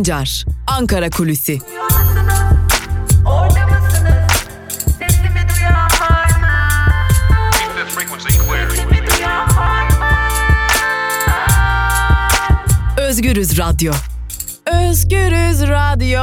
Sancar, Ankara Kulüsi. Özgürüz Radyo. Özgürüz Radyo.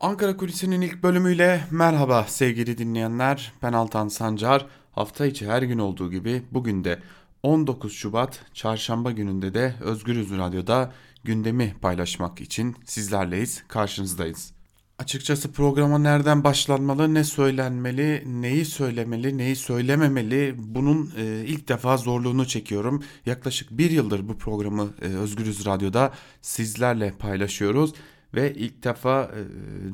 Ankara Kulisi'nin ilk bölümüyle merhaba sevgili dinleyenler. Ben Altan Sancar. Hafta içi her gün olduğu gibi bugün de 19 Şubat çarşamba gününde de Özgürüz Radyo'da gündemi paylaşmak için sizlerleyiz, karşınızdayız. Açıkçası programa nereden başlanmalı, ne söylenmeli, neyi söylemeli, neyi söylememeli bunun e, ilk defa zorluğunu çekiyorum. Yaklaşık bir yıldır bu programı e, Özgürüz Radyo'da sizlerle paylaşıyoruz ve ilk defa e,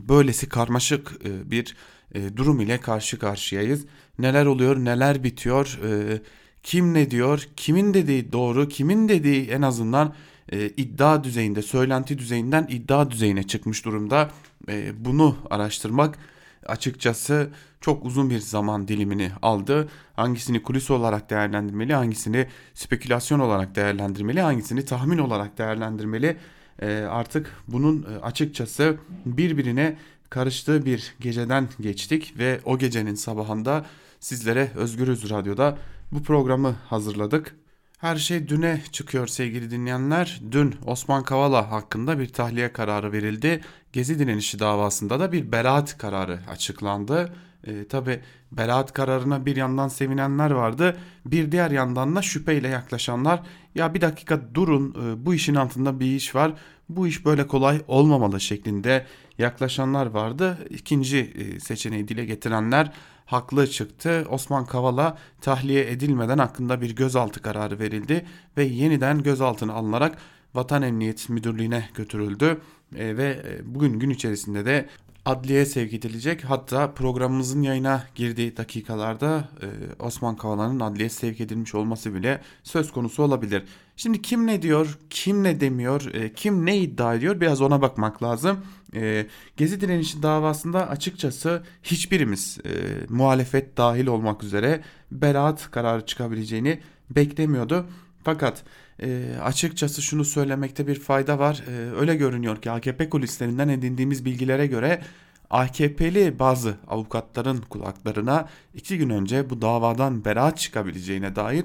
böylesi karmaşık e, bir e, durum ile karşı karşıyayız. Neler oluyor, neler bitiyor, e, kim ne diyor, kimin dediği doğru, kimin dediği en azından e, iddia düzeyinde, söylenti düzeyinden iddia düzeyine çıkmış durumda. E, bunu araştırmak açıkçası çok uzun bir zaman dilimini aldı. Hangisini kulis olarak değerlendirmeli, hangisini spekülasyon olarak değerlendirmeli, hangisini tahmin olarak değerlendirmeli. E, artık bunun e, açıkçası birbirine karıştığı bir geceden geçtik ve o gecenin sabahında sizlere Özgürüz Radyo'da bu programı hazırladık. Her şey düne çıkıyor sevgili dinleyenler. Dün Osman Kavala hakkında bir tahliye kararı verildi. Gezi direnişi davasında da bir beraat kararı açıklandı. E, Tabi beraat kararına bir yandan sevinenler vardı. Bir diğer yandan da şüpheyle yaklaşanlar ya bir dakika durun e, bu işin altında bir iş var. Bu iş böyle kolay olmamalı şeklinde yaklaşanlar vardı. İkinci e, seçeneği dile getirenler haklı çıktı. Osman Kavala tahliye edilmeden hakkında bir gözaltı kararı verildi ve yeniden gözaltına alınarak Vatan Emniyet Müdürlüğü'ne götürüldü e, ve e, bugün gün içerisinde de adliyeye sevk edilecek. Hatta programımızın yayına girdiği dakikalarda e, Osman Kavala'nın adliye sevk edilmiş olması bile söz konusu olabilir. Şimdi kim ne diyor, kim ne demiyor, e, kim ne iddia ediyor biraz ona bakmak lazım. E, Gezi direnişi davasında açıkçası hiçbirimiz e, muhalefet dahil olmak üzere beraat kararı çıkabileceğini beklemiyordu. Fakat e, açıkçası şunu söylemekte bir fayda var. Öyle görünüyor ki AKP kulislerinden edindiğimiz bilgilere göre AKP'li bazı avukatların kulaklarına iki gün önce bu davadan beraat çıkabileceğine dair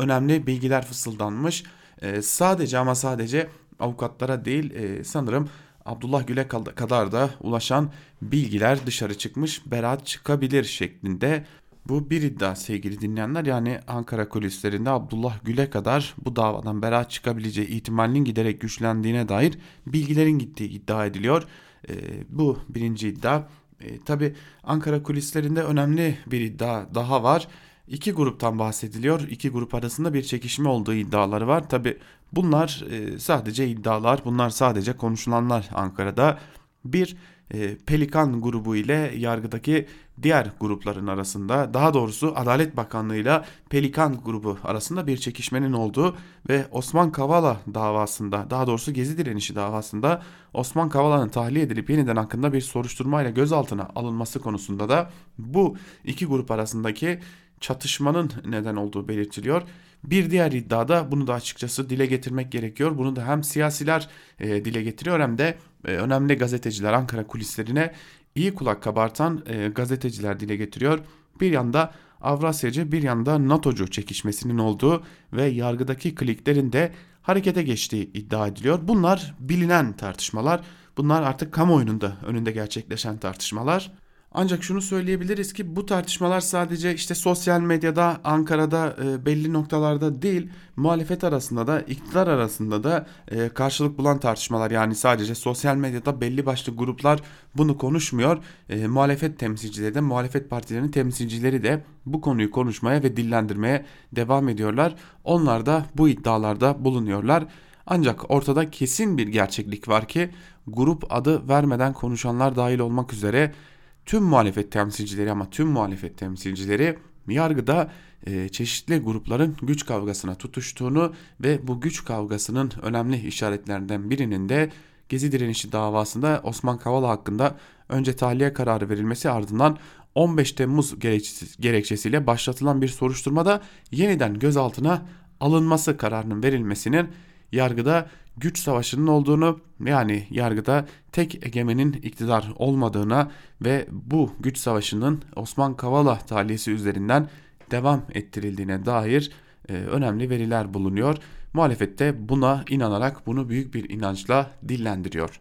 önemli bilgiler fısıldanmış. E, sadece ama sadece avukatlara değil e, sanırım Abdullah Gül'e kadar da ulaşan bilgiler dışarı çıkmış beraat çıkabilir şeklinde bu bir iddia sevgili dinleyenler yani Ankara kulislerinde Abdullah Gül'e kadar bu davadan beraat çıkabileceği ihtimalinin giderek güçlendiğine dair bilgilerin gittiği iddia ediliyor. E, bu birinci iddia. E, Tabi Ankara kulislerinde önemli bir iddia daha var. İki gruptan bahsediliyor. İki grup arasında bir çekişme olduğu iddiaları var. Tabi bunlar e, sadece iddialar, bunlar sadece konuşulanlar Ankara'da. Bir e, Pelikan grubu ile yargıdaki diğer grupların arasında daha doğrusu Adalet Bakanlığı ile Pelikan grubu arasında bir çekişmenin olduğu ve Osman Kavala davasında daha doğrusu Gezi direnişi davasında Osman Kavala'nın tahliye edilip yeniden hakkında bir soruşturmayla gözaltına alınması konusunda da bu iki grup arasındaki çatışmanın neden olduğu belirtiliyor. Bir diğer iddiada bunu da açıkçası dile getirmek gerekiyor. Bunu da hem siyasiler e, dile getiriyor hem de e, önemli gazeteciler Ankara kulislerine iyi kulak kabartan e, gazeteciler dile getiriyor. Bir yanda Avrasyacı bir yanda NATO'cu çekişmesinin olduğu ve yargıdaki kliklerin de harekete geçtiği iddia ediliyor. Bunlar bilinen tartışmalar. Bunlar artık kamuoyunun da önünde gerçekleşen tartışmalar. Ancak şunu söyleyebiliriz ki bu tartışmalar sadece işte sosyal medyada, Ankara'da e, belli noktalarda değil, muhalefet arasında da, iktidar arasında da e, karşılık bulan tartışmalar. Yani sadece sosyal medyada belli başlı gruplar bunu konuşmuyor. E, muhalefet temsilcileri de, muhalefet partilerinin temsilcileri de bu konuyu konuşmaya ve dillendirmeye devam ediyorlar. Onlar da bu iddialarda bulunuyorlar. Ancak ortada kesin bir gerçeklik var ki grup adı vermeden konuşanlar dahil olmak üzere tüm muhalefet temsilcileri ama tüm muhalefet temsilcileri yargıda e, çeşitli grupların güç kavgasına tutuştuğunu ve bu güç kavgasının önemli işaretlerinden birinin de Gezi direnişi davasında Osman Kavala hakkında önce tahliye kararı verilmesi ardından 15 Temmuz gerekçesiyle başlatılan bir soruşturmada yeniden gözaltına alınması kararının verilmesinin yargıda güç savaşının olduğunu yani yargıda tek egemenin iktidar olmadığına ve bu güç savaşının Osman Kavala talihsi üzerinden devam ettirildiğine dair e, önemli veriler bulunuyor. Muhalefette buna inanarak bunu büyük bir inançla dillendiriyor.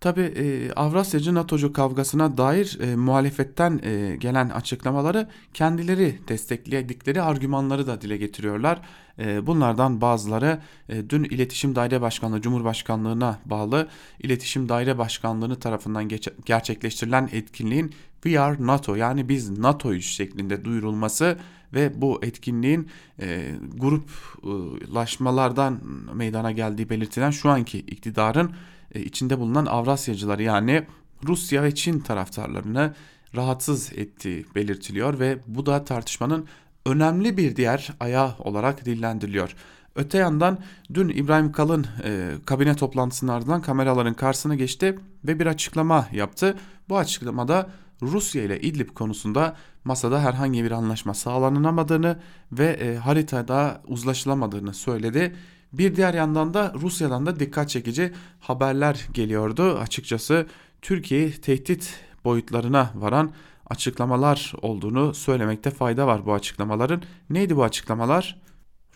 Tabi e, Avrasyacı NATO'cu kavgasına dair e, muhalefetten e, gelen açıklamaları kendileri destekledikleri argümanları da dile getiriyorlar. E, bunlardan bazıları e, dün İletişim Daire Başkanlığı Cumhurbaşkanlığına bağlı İletişim Daire Başkanlığı tarafından geç, gerçekleştirilen etkinliğin We Are NATO yani biz NATO'yuz şeklinde duyurulması ve bu etkinliğin e, gruplaşmalardan meydana geldiği belirtilen şu anki iktidarın içinde bulunan Avrasyacıları yani Rusya ve Çin taraftarlarını rahatsız ettiği belirtiliyor ve bu da tartışmanın önemli bir diğer ayağı olarak dillendiriliyor. Öte yandan dün İbrahim Kalın e, kabine toplantısının ardından kameraların karşısına geçti ve bir açıklama yaptı. Bu açıklamada Rusya ile İdlib konusunda masada herhangi bir anlaşma sağlanamadığını ve e, haritada uzlaşılamadığını söyledi. Bir diğer yandan da Rusya'dan da dikkat çekici haberler geliyordu. Açıkçası Türkiye'yi tehdit boyutlarına varan açıklamalar olduğunu söylemekte fayda var bu açıklamaların. Neydi bu açıklamalar?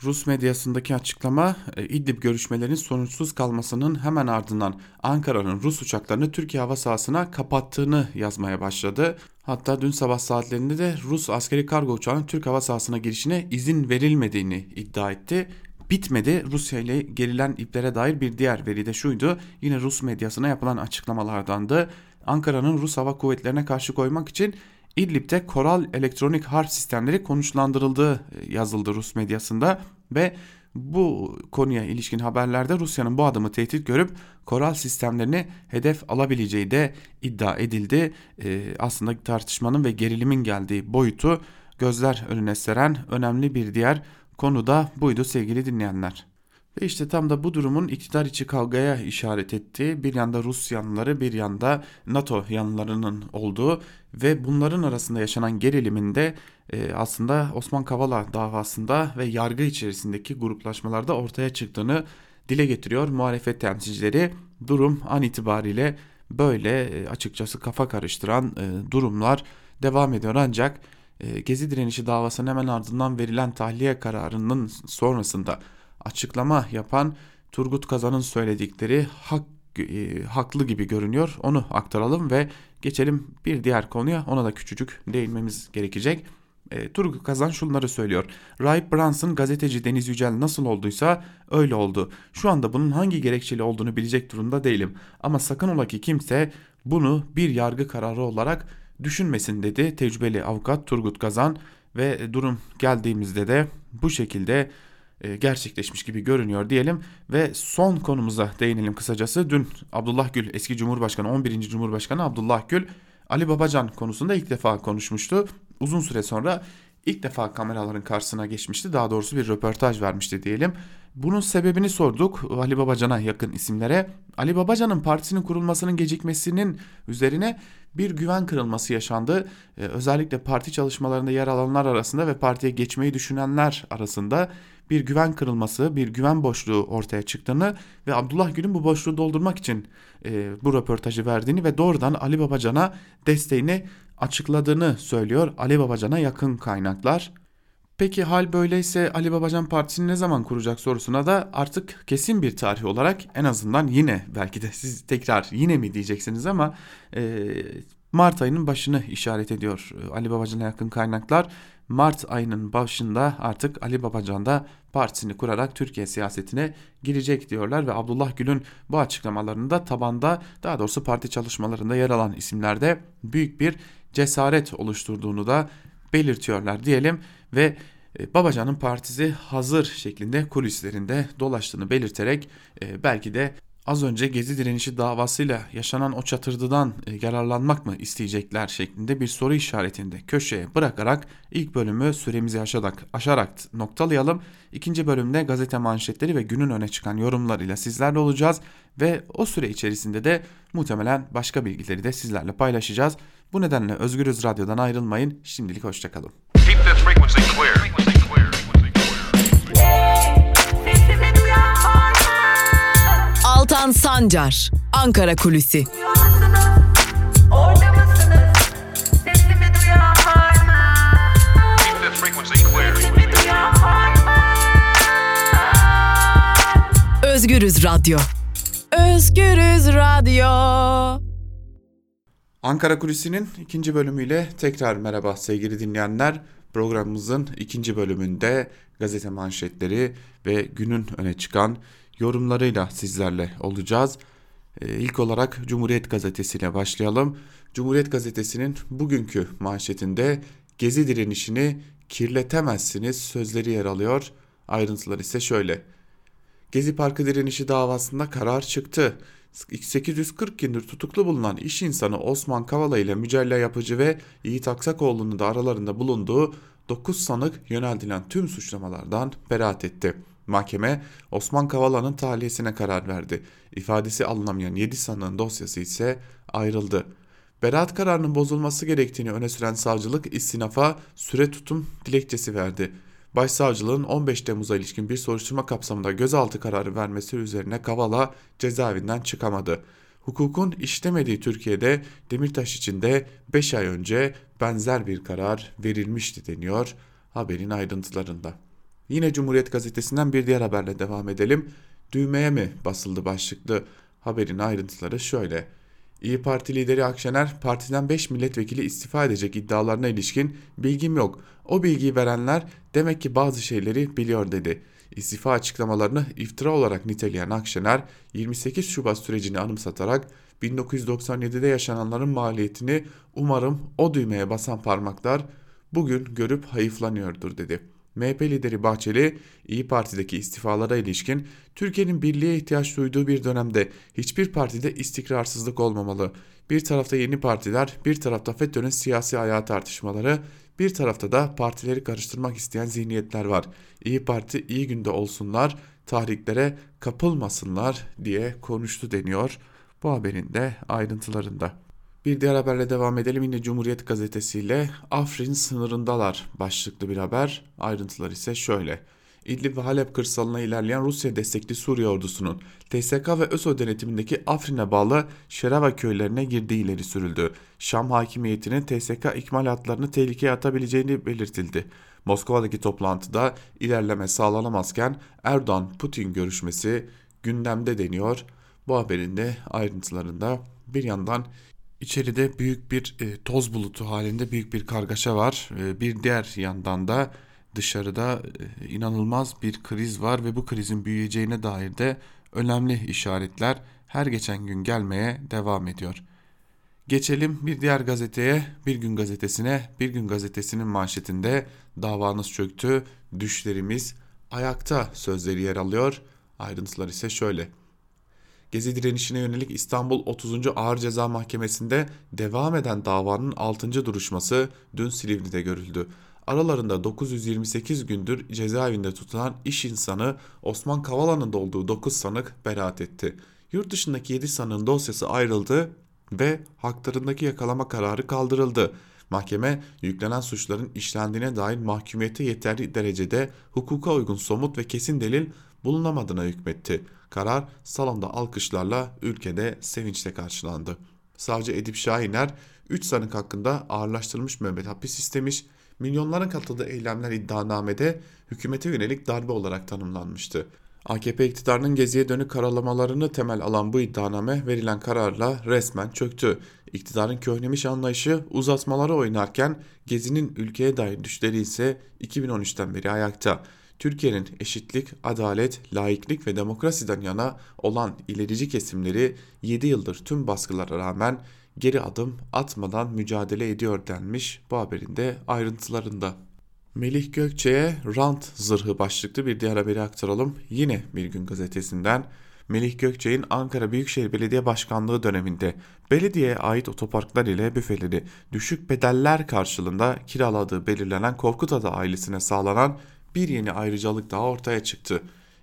Rus medyasındaki açıklama e, İdlib görüşmelerinin sonuçsuz kalmasının hemen ardından Ankara'nın Rus uçaklarını Türkiye hava sahasına kapattığını yazmaya başladı. Hatta dün sabah saatlerinde de Rus askeri kargo uçağının Türk hava sahasına girişine izin verilmediğini iddia etti bitmedi. Rusya ile gerilen iplere dair bir diğer veri de şuydu. Yine Rus medyasına yapılan açıklamalardandı. Ankara'nın Rus hava kuvvetlerine karşı koymak için İdlib'de Koral elektronik harp sistemleri konuşlandırıldığı e, yazıldı Rus medyasında ve bu konuya ilişkin haberlerde Rusya'nın bu adımı tehdit görüp Koral sistemlerini hedef alabileceği de iddia edildi. Ee, aslında tartışmanın ve gerilimin geldiği boyutu gözler önüne seren önemli bir diğer Konu da buydu sevgili dinleyenler. Ve işte tam da bu durumun iktidar içi kavgaya işaret ettiği bir yanda Rus yanlıları bir yanda NATO yanlılarının olduğu ve bunların arasında yaşanan geriliminde e, aslında Osman Kavala davasında ve yargı içerisindeki gruplaşmalarda ortaya çıktığını dile getiriyor muhalefet temsilcileri. Durum an itibariyle böyle e, açıkçası kafa karıştıran e, durumlar devam ediyor ancak Gezi direnişi davasının hemen ardından verilen tahliye kararının sonrasında açıklama yapan Turgut Kazan'ın söyledikleri hak, e, haklı gibi görünüyor. Onu aktaralım ve geçelim bir diğer konuya ona da küçücük değinmemiz gerekecek. E, Turgut Kazan şunları söylüyor. Rahip Brunson gazeteci Deniz Yücel nasıl olduysa öyle oldu. Şu anda bunun hangi gerekçeli olduğunu bilecek durumda değilim. Ama sakın ola ki kimse bunu bir yargı kararı olarak düşünmesin dedi tecrübeli avukat Turgut Kazan ve durum geldiğimizde de bu şekilde e, gerçekleşmiş gibi görünüyor diyelim ve son konumuza değinelim kısacası. Dün Abdullah Gül eski Cumhurbaşkanı 11. Cumhurbaşkanı Abdullah Gül Ali Babacan konusunda ilk defa konuşmuştu. Uzun süre sonra ilk defa kameraların karşısına geçmişti. Daha doğrusu bir röportaj vermişti diyelim. Bunun sebebini sorduk Ali Babacan'a yakın isimlere. Ali Babacan'ın partisinin kurulmasının gecikmesinin üzerine bir güven kırılması yaşandı. Ee, özellikle parti çalışmalarında yer alanlar arasında ve partiye geçmeyi düşünenler arasında bir güven kırılması, bir güven boşluğu ortaya çıktığını ve Abdullah Gül'ün bu boşluğu doldurmak için e, bu röportajı verdiğini ve doğrudan Ali Babacan'a desteğini açıkladığını söylüyor Ali Babacan'a yakın kaynaklar. Peki hal böyleyse Ali Babacan Partisi'ni ne zaman kuracak sorusuna da artık kesin bir tarih olarak en azından yine belki de siz tekrar yine mi diyeceksiniz ama e, Mart ayının başını işaret ediyor e, Ali Babacan'a yakın kaynaklar. Mart ayının başında artık Ali Babacan da partisini kurarak Türkiye siyasetine girecek diyorlar ve Abdullah Gül'ün bu açıklamalarında tabanda daha doğrusu parti çalışmalarında yer alan isimlerde büyük bir cesaret oluşturduğunu da belirtiyorlar diyelim ve e, Babacan'ın partisi hazır şeklinde kulislerinde dolaştığını belirterek e, belki de az önce Gezi direnişi davasıyla yaşanan o çatırdıdan e, yararlanmak mı isteyecekler şeklinde bir soru işaretinde köşeye bırakarak ilk bölümü süremizi aşarak, aşarak noktalayalım. İkinci bölümde gazete manşetleri ve günün öne çıkan yorumlarıyla sizlerle olacağız ve o süre içerisinde de muhtemelen başka bilgileri de sizlerle paylaşacağız. Bu nedenle Özgürüz Radyo'dan ayrılmayın. Şimdilik hoşçakalın. Altan Sancar, Ankara Kulüsi. Özgürüz Radyo. Özgürüz Radyo. Ankara Kulisi'nin ikinci bölümüyle tekrar merhaba sevgili dinleyenler. Programımızın ikinci bölümünde gazete manşetleri ve günün öne çıkan yorumlarıyla sizlerle olacağız. Ee, ilk olarak Cumhuriyet Gazetesi ile başlayalım. Cumhuriyet Gazetesi'nin bugünkü manşetinde Gezi direnişini kirletemezsiniz sözleri yer alıyor. Ayrıntılar ise şöyle. Gezi Parkı direnişi davasında karar çıktı. 840 gündür tutuklu bulunan iş insanı Osman Kavala ile Mücella Yapıcı ve Yiğit Aksakoğlu'nun da aralarında bulunduğu 9 sanık yöneltilen tüm suçlamalardan beraat etti. Mahkeme Osman Kavala'nın tahliyesine karar verdi. İfadesi alınamayan 7 sanığın dosyası ise ayrıldı. Beraat kararının bozulması gerektiğini öne süren savcılık istinafa süre tutum dilekçesi verdi. Başsavcılığın 15 Temmuz'a ilişkin bir soruşturma kapsamında gözaltı kararı vermesi üzerine Kavala cezaevinden çıkamadı. Hukukun işlemediği Türkiye'de Demirtaş için de 5 ay önce benzer bir karar verilmişti deniyor haberin ayrıntılarında. Yine Cumhuriyet Gazetesi'nden bir diğer haberle devam edelim. Düğmeye mi basıldı başlıklı haberin ayrıntıları şöyle. İyi Parti lideri Akşener partiden 5 milletvekili istifa edecek iddialarına ilişkin bilgim yok. O bilgiyi verenler demek ki bazı şeyleri biliyor dedi. İstifa açıklamalarını iftira olarak niteleyen Akşener 28 Şubat sürecini anımsatarak 1997'de yaşananların maliyetini umarım o düğmeye basan parmaklar bugün görüp hayıflanıyordur dedi. MHP lideri Bahçeli, İyi Parti'deki istifalara ilişkin Türkiye'nin birliğe ihtiyaç duyduğu bir dönemde hiçbir partide istikrarsızlık olmamalı. Bir tarafta yeni partiler, bir tarafta FETÖ'nün siyasi ayağı tartışmaları, bir tarafta da partileri karıştırmak isteyen zihniyetler var. İyi Parti iyi günde olsunlar, tahriklere kapılmasınlar diye konuştu deniyor bu haberin de ayrıntılarında. Bir diğer haberle devam edelim yine Cumhuriyet Gazetesi ile Afrin sınırındalar başlıklı bir haber. Ayrıntılar ise şöyle. İdlib ve Halep kırsalına ilerleyen Rusya destekli Suriye ordusunun TSK ve ÖSO denetimindeki Afrin'e bağlı Şerava köylerine girdiği ileri sürüldü. Şam hakimiyetinin TSK ikmalatlarını tehlikeye atabileceğini belirtildi. Moskova'daki toplantıda ilerleme sağlanamazken Erdoğan-Putin görüşmesi gündemde deniyor. Bu haberin de ayrıntılarında bir yandan İçeride büyük bir e, toz bulutu halinde büyük bir kargaşa var. E, bir diğer yandan da dışarıda e, inanılmaz bir kriz var ve bu krizin büyüyeceğine dair de önemli işaretler her geçen gün gelmeye devam ediyor. Geçelim bir diğer gazeteye, Bir Gün Gazetesi'ne. Bir Gün Gazetesi'nin manşetinde davanız çöktü, düşlerimiz ayakta sözleri yer alıyor. Ayrıntılar ise şöyle. Gezi direnişine yönelik İstanbul 30. Ağır Ceza Mahkemesi'nde devam eden davanın 6. duruşması dün Silivri'de görüldü. Aralarında 928 gündür cezaevinde tutulan iş insanı Osman Kavala'nın da olduğu 9 sanık beraat etti. Yurt dışındaki 7 sanığın dosyası ayrıldı ve haklarındaki yakalama kararı kaldırıldı. Mahkeme yüklenen suçların işlendiğine dair mahkumiyete yeterli derecede hukuka uygun somut ve kesin delil bulunamadığına hükmetti. Karar salonda alkışlarla ülkede sevinçle karşılandı. Savcı Edip Şahiner 3 sanık hakkında ağırlaştırılmış müebbet hapis istemiş, milyonların katıldığı eylemler iddianamede hükümete yönelik darbe olarak tanımlanmıştı. AKP iktidarının geziye dönük karalamalarını temel alan bu iddianame verilen kararla resmen çöktü. İktidarın köhnemiş anlayışı uzatmaları oynarken gezinin ülkeye dair düşleri ise 2013'ten beri ayakta. Türkiye'nin eşitlik, adalet, laiklik ve demokrasiden yana olan ilerici kesimleri 7 yıldır tüm baskılara rağmen geri adım atmadan mücadele ediyor denmiş bu haberin de ayrıntılarında. Melih Gökçe'ye rant zırhı başlıklı bir diğer haberi aktaralım. Yine Bir Gün Gazetesi'nden Melih Gökçe'nin Ankara Büyükşehir Belediye Başkanlığı döneminde belediyeye ait otoparklar ile büfeleri düşük bedeller karşılığında kiraladığı belirlenen Korkutada ailesine sağlanan bir yeni ayrıcalık daha ortaya çıktı.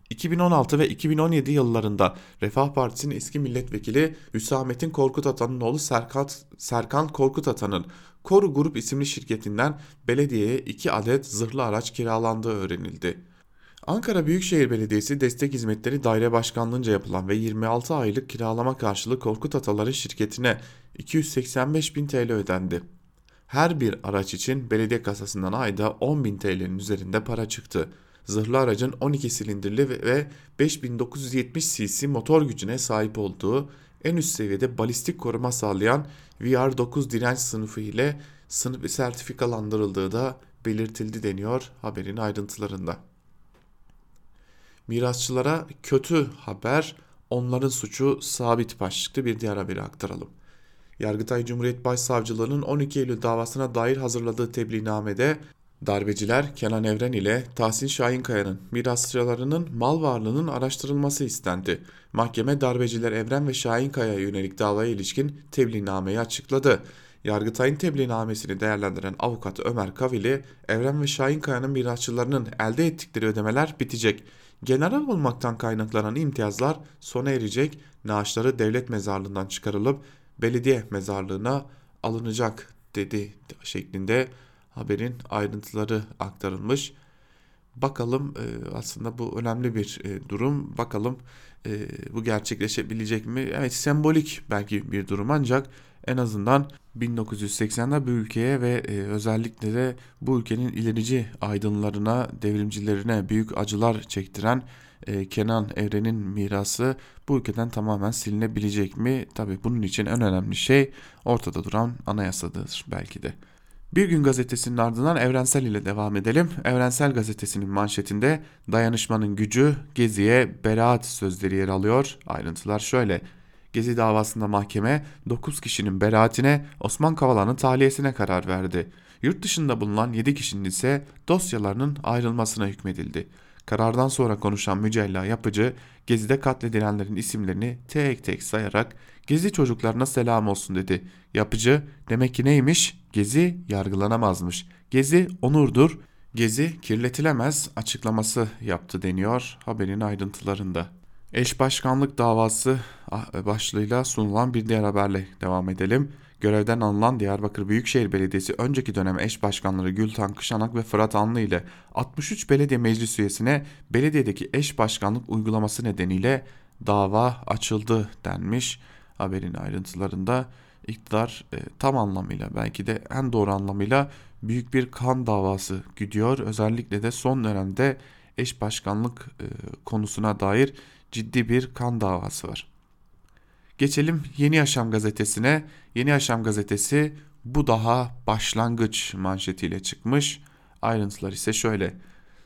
2016 ve 2017 yıllarında Refah Partisi'nin eski milletvekili Hüsamettin Korkut Atan'ın oğlu Serkan, Serkan Korkut Atan'ın Koru Grup isimli şirketinden belediyeye 2 adet zırhlı araç kiralandığı öğrenildi. Ankara Büyükşehir Belediyesi Destek Hizmetleri Daire Başkanlığınca yapılan ve 26 aylık kiralama karşılığı Korkut Ataları şirketine 285 bin TL ödendi. Her bir araç için belediye kasasından ayda 10 bin TL'nin üzerinde para çıktı. Zırhlı aracın 12 silindirli ve 5970 cc motor gücüne sahip olduğu en üst seviyede balistik koruma sağlayan VR9 direnç sınıfı ile sınıf sertifikalandırıldığı da belirtildi deniyor haberin ayrıntılarında. Mirasçılara kötü haber, onların suçu sabit başlıklı bir diğer haberi aktaralım. Yargıtay Cumhuriyet Başsavcılığı'nın 12 Eylül davasına dair hazırladığı tebliğnamede darbeciler Kenan Evren ile Tahsin Şahinkaya'nın mirasçılarının mal varlığının araştırılması istendi. Mahkeme darbeciler Evren ve Şahinkaya'ya yönelik davaya ilişkin tebliğnameyi açıkladı. Yargıtay'ın tebliğnamesini değerlendiren avukat Ömer Kavili, Evren ve Şahinkaya'nın mirasçılarının elde ettikleri ödemeler bitecek. General olmaktan kaynaklanan imtiyazlar sona erecek, naaşları devlet mezarlığından çıkarılıp belediye mezarlığına alınacak dedi şeklinde haberin ayrıntıları aktarılmış. Bakalım e, aslında bu önemli bir e, durum. Bakalım e, bu gerçekleşebilecek mi? Evet sembolik belki bir durum ancak en azından 1980'de bu ülkeye ve özellikle de bu ülkenin ilerici aydınlarına, devrimcilerine büyük acılar çektiren Kenan Evren'in mirası bu ülkeden tamamen silinebilecek mi? Tabi bunun için en önemli şey ortada duran anayasadır belki de. Bir gün gazetesinin ardından Evrensel ile devam edelim. Evrensel gazetesinin manşetinde dayanışmanın gücü Gezi'ye beraat sözleri yer alıyor. Ayrıntılar şöyle. Gezi davasında mahkeme 9 kişinin beraatine Osman Kavala'nın tahliyesine karar verdi. Yurt dışında bulunan 7 kişinin ise dosyalarının ayrılmasına hükmedildi. Karardan sonra konuşan Mücella Yapıcı, Gezi'de katledilenlerin isimlerini tek tek sayarak Gezi çocuklarına selam olsun dedi. Yapıcı, demek ki neymiş? Gezi yargılanamazmış. Gezi onurdur, Gezi kirletilemez açıklaması yaptı deniyor haberin ayrıntılarında. Eş başkanlık davası ah, başlığıyla sunulan bir diğer haberle devam edelim. Görevden alınan Diyarbakır Büyükşehir Belediyesi önceki dönem eş başkanları Gültan Kışanak ve Fırat Anlı ile 63 belediye meclis üyesine belediyedeki eş başkanlık uygulaması nedeniyle dava açıldı denmiş. Haberin ayrıntılarında iktidar e, tam anlamıyla belki de en doğru anlamıyla büyük bir kan davası gidiyor. Özellikle de son dönemde eş başkanlık e, konusuna dair ciddi bir kan davası var. Geçelim Yeni Yaşam gazetesine. Yeni Yaşam gazetesi bu daha başlangıç manşetiyle çıkmış. Ayrıntılar ise şöyle.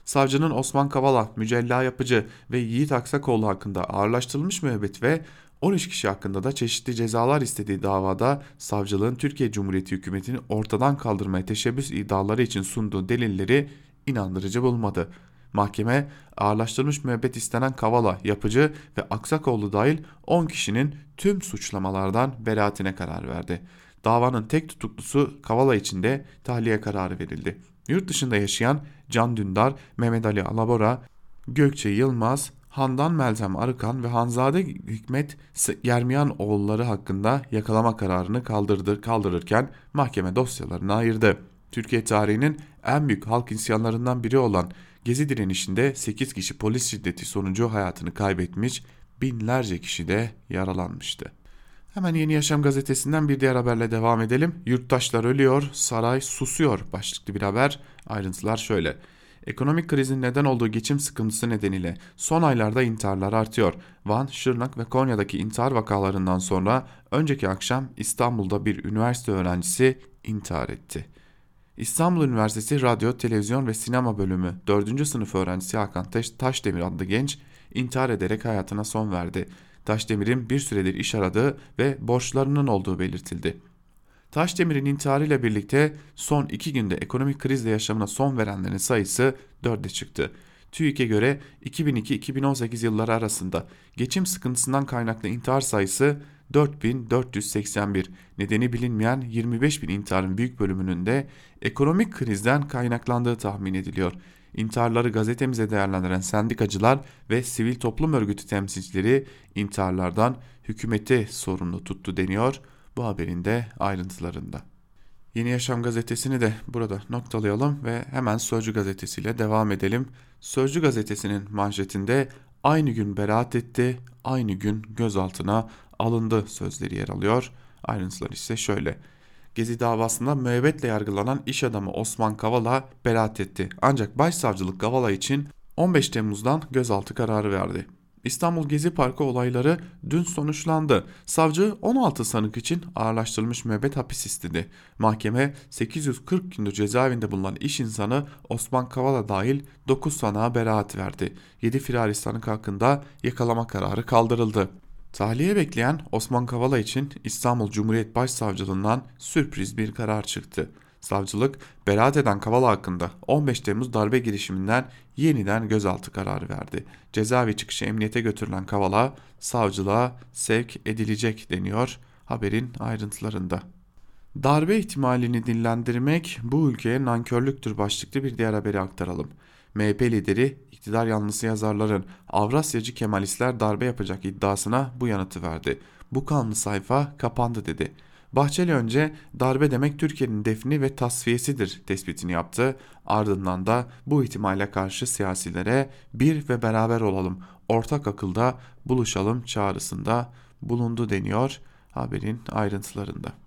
Savcının Osman Kavala, Mücella Yapıcı ve Yiğit Aksakoğlu hakkında ağırlaştırılmış müebbet ve 13 kişi hakkında da çeşitli cezalar istediği davada savcılığın Türkiye Cumhuriyeti hükümetini ortadan kaldırmaya teşebbüs iddiaları için sunduğu delilleri inandırıcı bulmadı. Mahkeme ağırlaştırılmış müebbet istenen Kavala, Yapıcı ve Aksakoğlu dahil 10 kişinin tüm suçlamalardan beraatine karar verdi. Davanın tek tutuklusu Kavala için de tahliye kararı verildi. Yurt dışında yaşayan Can Dündar, Mehmet Ali Alabora, Gökçe Yılmaz, Handan Meltem Arıkan ve Hanzade Hikmet Yermiyan oğulları hakkında yakalama kararını kaldırdı, kaldırırken mahkeme dosyalarını ayırdı. Türkiye tarihinin en büyük halk isyanlarından biri olan Gezi direnişinde 8 kişi polis şiddeti sonucu hayatını kaybetmiş, binlerce kişi de yaralanmıştı. Hemen Yeni Yaşam gazetesinden bir diğer haberle devam edelim. Yurttaşlar ölüyor, saray susuyor başlıklı bir haber. Ayrıntılar şöyle. Ekonomik krizin neden olduğu geçim sıkıntısı nedeniyle son aylarda intiharlar artıyor. Van, Şırnak ve Konya'daki intihar vakalarından sonra önceki akşam İstanbul'da bir üniversite öğrencisi intihar etti. İstanbul Üniversitesi Radyo, Televizyon ve Sinema Bölümü 4. sınıf öğrencisi Hakan Taşdemir adlı genç intihar ederek hayatına son verdi. Taşdemir'in bir süredir iş aradığı ve borçlarının olduğu belirtildi. Taşdemir'in intiharıyla birlikte son iki günde ekonomik krizle yaşamına son verenlerin sayısı 4'e çıktı. TÜİK'e göre 2002-2018 yılları arasında geçim sıkıntısından kaynaklı intihar sayısı 4481. Nedeni bilinmeyen 25 bin intiharın büyük bölümünün de ekonomik krizden kaynaklandığı tahmin ediliyor. İntiharları gazetemize değerlendiren sendikacılar ve sivil toplum örgütü temsilcileri intiharlardan hükümeti sorumlu tuttu deniyor bu haberin de ayrıntılarında. Yeni Yaşam gazetesini de burada noktalayalım ve hemen Sözcü gazetesiyle devam edelim. Sözcü gazetesinin manşetinde aynı gün beraat etti, aynı gün gözaltına alındı sözleri yer alıyor. Ayrıntılar ise şöyle. Gezi davasında müebbetle yargılanan iş adamı Osman Kavala beraat etti. Ancak başsavcılık Kavala için 15 Temmuz'dan gözaltı kararı verdi. İstanbul Gezi Parkı olayları dün sonuçlandı. Savcı 16 sanık için ağırlaştırılmış müebbet hapis istedi. Mahkeme 840 gündür cezaevinde bulunan iş insanı Osman Kavala dahil 9 sanığa beraat verdi. 7 firari sanık hakkında yakalama kararı kaldırıldı. Tahliye bekleyen Osman Kavala için İstanbul Cumhuriyet Başsavcılığından sürpriz bir karar çıktı. Savcılık beraat eden Kavala hakkında 15 Temmuz darbe girişiminden yeniden gözaltı kararı verdi. Cezaevi çıkışı emniyete götürülen Kavala savcılığa sevk edilecek deniyor haberin ayrıntılarında. Darbe ihtimalini dillendirmek bu ülkeye nankörlüktür başlıklı bir diğer haberi aktaralım. MHP lideri iktidar yanlısı yazarların Avrasyacı Kemalistler darbe yapacak iddiasına bu yanıtı verdi. Bu kanlı sayfa kapandı dedi. Bahçeli önce darbe demek Türkiye'nin defni ve tasfiyesidir tespitini yaptı. Ardından da bu ihtimale karşı siyasilere bir ve beraber olalım, ortak akılda buluşalım çağrısında bulundu deniyor haberin ayrıntılarında.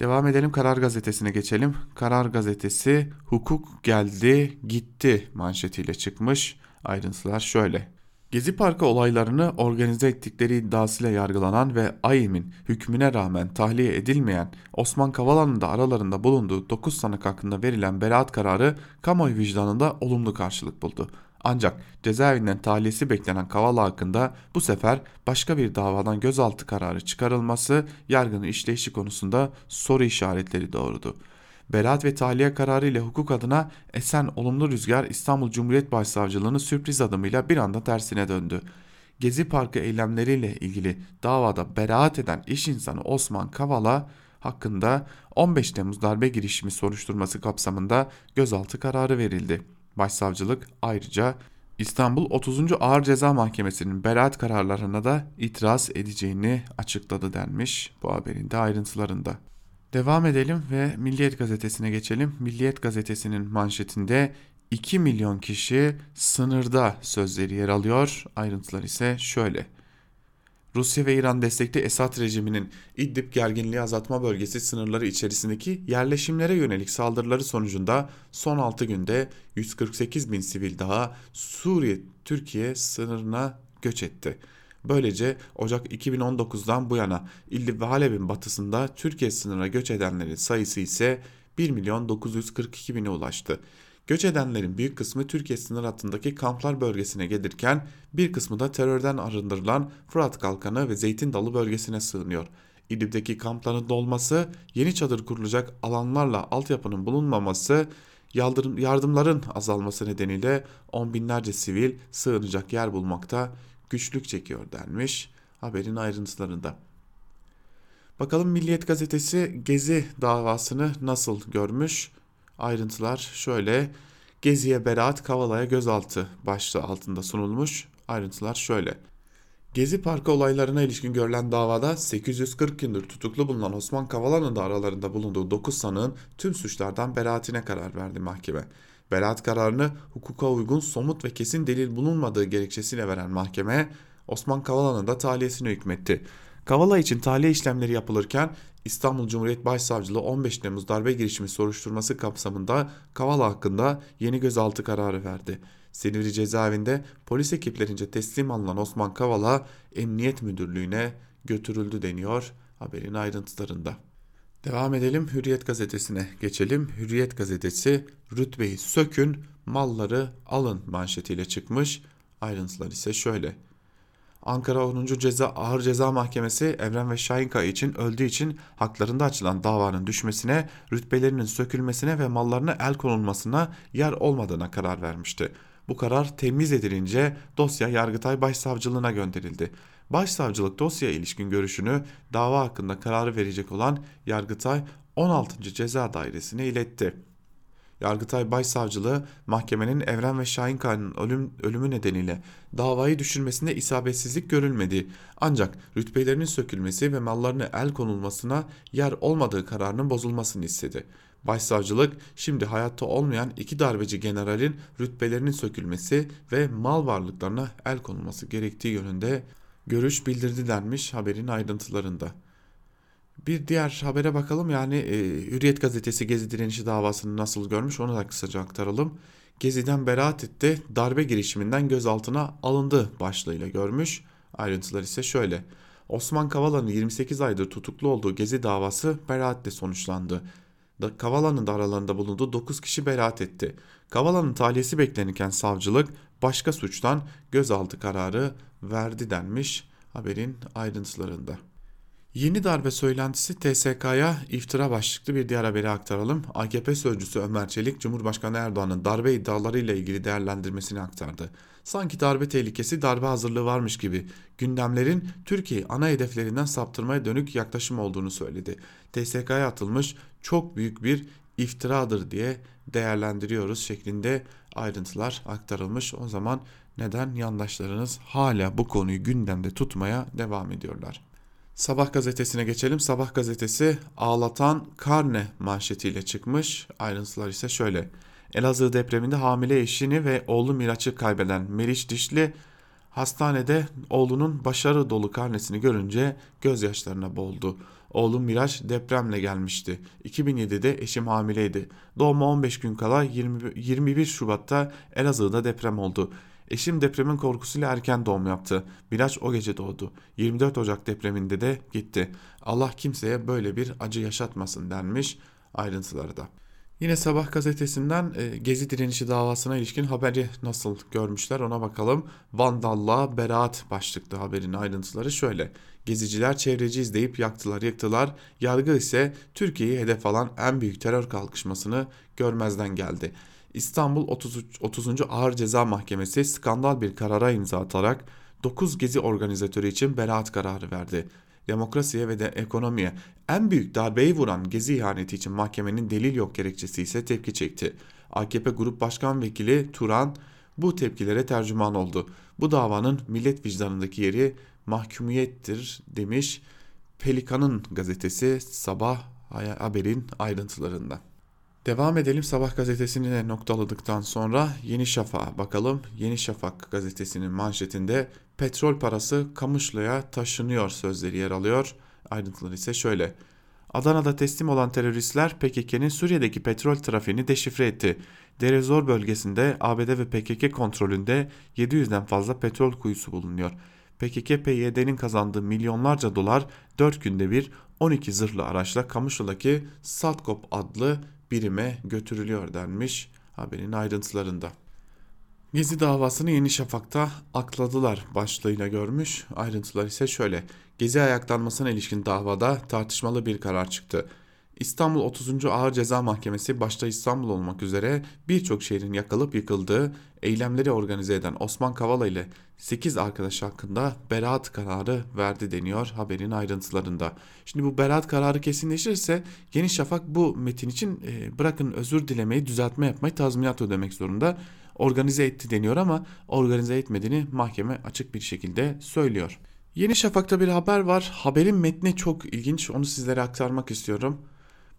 Devam edelim Karar Gazetesi'ne geçelim. Karar Gazetesi hukuk geldi gitti manşetiyle çıkmış. Ayrıntılar şöyle. Gezi Parkı olaylarını organize ettikleri iddiasıyla yargılanan ve AİM'in hükmüne rağmen tahliye edilmeyen Osman Kavala'nın da aralarında bulunduğu 9 sanık hakkında verilen beraat kararı kamuoyu vicdanında olumlu karşılık buldu. Ancak cezaevinden tahliyesi beklenen Kavala hakkında bu sefer başka bir davadan gözaltı kararı çıkarılması yargının işleyişi konusunda soru işaretleri doğurdu. Beraat ve tahliye kararı ile hukuk adına esen olumlu rüzgar İstanbul Cumhuriyet Başsavcılığı'nı sürpriz adımıyla bir anda tersine döndü. Gezi Parkı eylemleriyle ilgili davada beraat eden iş insanı Osman Kavala hakkında 15 Temmuz darbe girişimi soruşturması kapsamında gözaltı kararı verildi. Başsavcılık ayrıca İstanbul 30. Ağır Ceza Mahkemesi'nin beraat kararlarına da itiraz edeceğini açıkladı denmiş bu haberin de ayrıntılarında. Devam edelim ve Milliyet Gazetesi'ne geçelim. Milliyet Gazetesi'nin manşetinde 2 milyon kişi sınırda sözleri yer alıyor. Ayrıntılar ise şöyle. Rusya ve İran destekli Esad rejiminin İdlib gerginliği azaltma bölgesi sınırları içerisindeki yerleşimlere yönelik saldırıları sonucunda son 6 günde 148 bin sivil daha Suriye-Türkiye sınırına göç etti. Böylece Ocak 2019'dan bu yana İdlib ve Halep'in batısında Türkiye sınırına göç edenlerin sayısı ise 1 milyon 942 bine ulaştı. Göç edenlerin büyük kısmı Türkiye sınır hattındaki kamplar bölgesine gelirken bir kısmı da terörden arındırılan Fırat Kalkanı ve Zeytin Dalı bölgesine sığınıyor. İdlib'deki kampların dolması, yeni çadır kurulacak alanlarla altyapının bulunmaması, yardımların azalması nedeniyle on binlerce sivil sığınacak yer bulmakta güçlük çekiyor denmiş haberin ayrıntılarında. Bakalım Milliyet gazetesi Gezi davasını nasıl görmüş? Ayrıntılar şöyle. Gezi'ye beraat Kavala'ya gözaltı başlığı altında sunulmuş. Ayrıntılar şöyle. Gezi Parkı olaylarına ilişkin görülen davada 840 gündür tutuklu bulunan Osman Kavala'nın da aralarında bulunduğu 9 sanığın tüm suçlardan beraatine karar verdi mahkeme. Beraat kararını hukuka uygun somut ve kesin delil bulunmadığı gerekçesiyle veren mahkeme Osman Kavala'nın da tahliyesine hükmetti. Kavala için tahliye işlemleri yapılırken İstanbul Cumhuriyet Başsavcılığı 15 Temmuz darbe girişimi soruşturması kapsamında Kavala hakkında yeni gözaltı kararı verdi. Silivri cezaevinde polis ekiplerince teslim alınan Osman Kavala Emniyet Müdürlüğü'ne götürüldü deniyor haberin ayrıntılarında. Devam edelim Hürriyet gazetesine geçelim. Hürriyet gazetesi rütbeyi sökün malları alın manşetiyle çıkmış. Ayrıntılar ise şöyle. Ankara 10. Ceza Ağır Ceza Mahkemesi Evren ve Şahinkaya için öldüğü için haklarında açılan davanın düşmesine, rütbelerinin sökülmesine ve mallarına el konulmasına yer olmadığına karar vermişti. Bu karar temiz edilince dosya Yargıtay Başsavcılığına gönderildi. Başsavcılık dosya ilişkin görüşünü dava hakkında kararı verecek olan Yargıtay 16. Ceza Dairesi'ne iletti. Yargıtay Başsavcılığı mahkemenin Evren ve Şahinkaya'nın ölüm, ölümü nedeniyle davayı düşürmesinde isabetsizlik görülmedi. Ancak rütbelerinin sökülmesi ve mallarına el konulmasına yer olmadığı kararının bozulmasını istedi. Başsavcılık şimdi hayatta olmayan iki darbeci generalin rütbelerinin sökülmesi ve mal varlıklarına el konulması gerektiği yönünde görüş bildirdi denmiş haberin ayrıntılarında. Bir diğer habere bakalım yani e, Hürriyet gazetesi Gezi direnişi davasını nasıl görmüş onu da kısaca aktaralım. Gezi'den beraat etti, darbe girişiminden gözaltına alındı başlığıyla görmüş. Ayrıntılar ise şöyle. Osman Kavala'nın 28 aydır tutuklu olduğu Gezi davası beraatle sonuçlandı. Kavala'nın da aralarında bulunduğu 9 kişi beraat etti. Kavala'nın tahliyesi beklenirken savcılık başka suçtan gözaltı kararı verdi denmiş haberin ayrıntılarında. Yeni darbe söylentisi TSK'ya iftira başlıklı bir diğer haberi aktaralım. AKP sözcüsü Ömer Çelik, Cumhurbaşkanı Erdoğan'ın darbe iddialarıyla ilgili değerlendirmesini aktardı. Sanki darbe tehlikesi, darbe hazırlığı varmış gibi gündemlerin Türkiye ana hedeflerinden saptırmaya dönük yaklaşım olduğunu söyledi. TSK'ya atılmış çok büyük bir iftiradır diye değerlendiriyoruz şeklinde ayrıntılar aktarılmış. O zaman neden yandaşlarınız hala bu konuyu gündemde tutmaya devam ediyorlar? Sabah gazetesine geçelim. Sabah gazetesi ağlatan karne manşetiyle çıkmış. Ayrıntılar ise şöyle. Elazığ depreminde hamile eşini ve oğlu Miraç'ı kaybeden Meriç Dişli hastanede oğlunun başarı dolu karnesini görünce gözyaşlarına boğuldu. Oğlum Miraç depremle gelmişti. 2007'de eşim hamileydi. Doğuma 15 gün kala 20, 21 Şubat'ta Elazığ'da deprem oldu. Eşim depremin korkusuyla erken doğum yaptı. Miraç o gece doğdu. 24 Ocak depreminde de gitti. Allah kimseye böyle bir acı yaşatmasın denmiş ayrıntıları da. Yine Sabah gazetesinden e, Gezi direnişi davasına ilişkin haberi nasıl görmüşler ona bakalım. Vandallığa beraat başlıklı haberin ayrıntıları şöyle. Geziciler çevreci izleyip yaktılar yıktılar. Yargı ise Türkiye'yi hedef alan en büyük terör kalkışmasını görmezden geldi. İstanbul 30. 30. Ağır Ceza Mahkemesi skandal bir karara imza atarak 9 gezi organizatörü için beraat kararı verdi. Demokrasiye ve de ekonomiye en büyük darbeyi vuran gezi ihaneti için mahkemenin delil yok gerekçesi ise tepki çekti. AKP Grup Başkan Vekili Turan bu tepkilere tercüman oldu. Bu davanın millet vicdanındaki yeri mahkumiyettir demiş Pelikan'ın gazetesi sabah haberin ayrıntılarında. Devam edelim Sabah gazetesini de noktaladıktan sonra Yeni Şafak'a bakalım. Yeni Şafak gazetesinin manşetinde petrol parası Kamışlı'ya taşınıyor sözleri yer alıyor. Ayrıntıları ise şöyle. Adana'da teslim olan teröristler PKK'nin Suriye'deki petrol trafiğini deşifre etti. Derezor bölgesinde ABD ve PKK kontrolünde 700'den fazla petrol kuyusu bulunuyor. PKK-PYD'nin kazandığı milyonlarca dolar 4 günde bir 12 zırhlı araçla Kamışlı'daki Satkop adlı birime götürülüyor denmiş haberin ayrıntılarında. Gezi davasını Yeni Şafak'ta akladılar başlığıyla görmüş. Ayrıntılar ise şöyle. Gezi ayaklanmasına ilişkin davada tartışmalı bir karar çıktı. İstanbul 30. Ağır Ceza Mahkemesi başta İstanbul olmak üzere birçok şehrin yakılıp yıkıldığı eylemleri organize eden Osman Kavala ile 8 arkadaş hakkında beraat kararı verdi deniyor haberin ayrıntılarında. Şimdi bu beraat kararı kesinleşirse Yeni Şafak bu metin için e, bırakın özür dilemeyi, düzeltme yapmayı, tazminat ödemek zorunda. Organize etti deniyor ama organize etmediğini mahkeme açık bir şekilde söylüyor. Yeni Şafak'ta bir haber var. Haberin metni çok ilginç. Onu sizlere aktarmak istiyorum.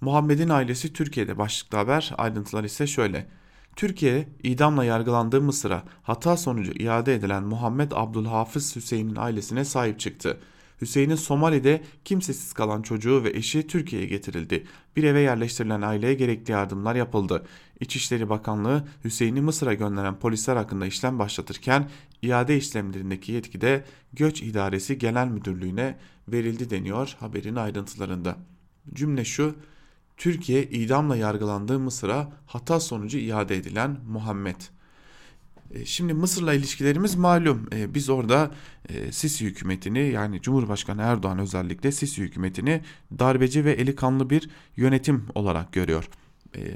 Muhammed'in ailesi Türkiye'de başlıklı haber. Ayrıntılar ise şöyle. Türkiye idamla yargılandığı Mısır'a hata sonucu iade edilen Muhammed Abdülhafız Hüseyin'in ailesine sahip çıktı. Hüseyin'in Somali'de kimsesiz kalan çocuğu ve eşi Türkiye'ye getirildi. Bir eve yerleştirilen aileye gerekli yardımlar yapıldı. İçişleri Bakanlığı Hüseyin'i Mısır'a gönderen polisler hakkında işlem başlatırken iade işlemlerindeki yetki de Göç İdaresi Genel Müdürlüğü'ne verildi deniyor haberin ayrıntılarında. Cümle şu Türkiye idamla yargılandığı Mısır'a hata sonucu iade edilen Muhammed. E, Şimdi Mısır'la ilişkilerimiz malum. E, Biz orada e, Sisi hükümetini yani Cumhurbaşkanı Erdoğan özellikle Sisi hükümetini darbeci ve eli kanlı bir yönetim olarak görüyor.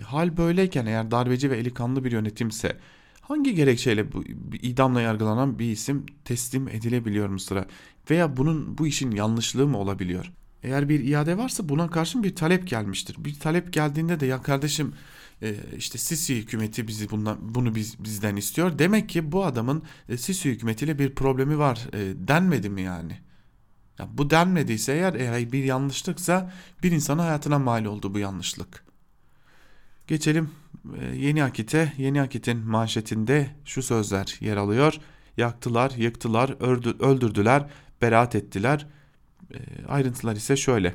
Hal böyleyken eğer darbeci ve eli kanlı bir yönetimse hangi gerekçeyle bu idamla yargılanan bir isim teslim edilebiliyor Mısır'a veya bunun bu işin yanlışlığı mı olabiliyor? Eğer bir iade varsa buna karşın bir talep gelmiştir. Bir talep geldiğinde de ya kardeşim e, işte Sisi hükümeti bizi bundan bunu biz bizden istiyor. Demek ki bu adamın e, Sisi hükümetiyle bir problemi var e, denmedi mi yani? Ya bu denmediyse eğer eğer bir yanlışlıksa bir insanın hayatına mal oldu bu yanlışlık. Geçelim Yeni Akit'e. Yeni Akit'in manşetinde şu sözler yer alıyor. Yaktılar, yıktılar, öldü, öldürdüler, beraat ettiler. E, ayrıntılar ise şöyle.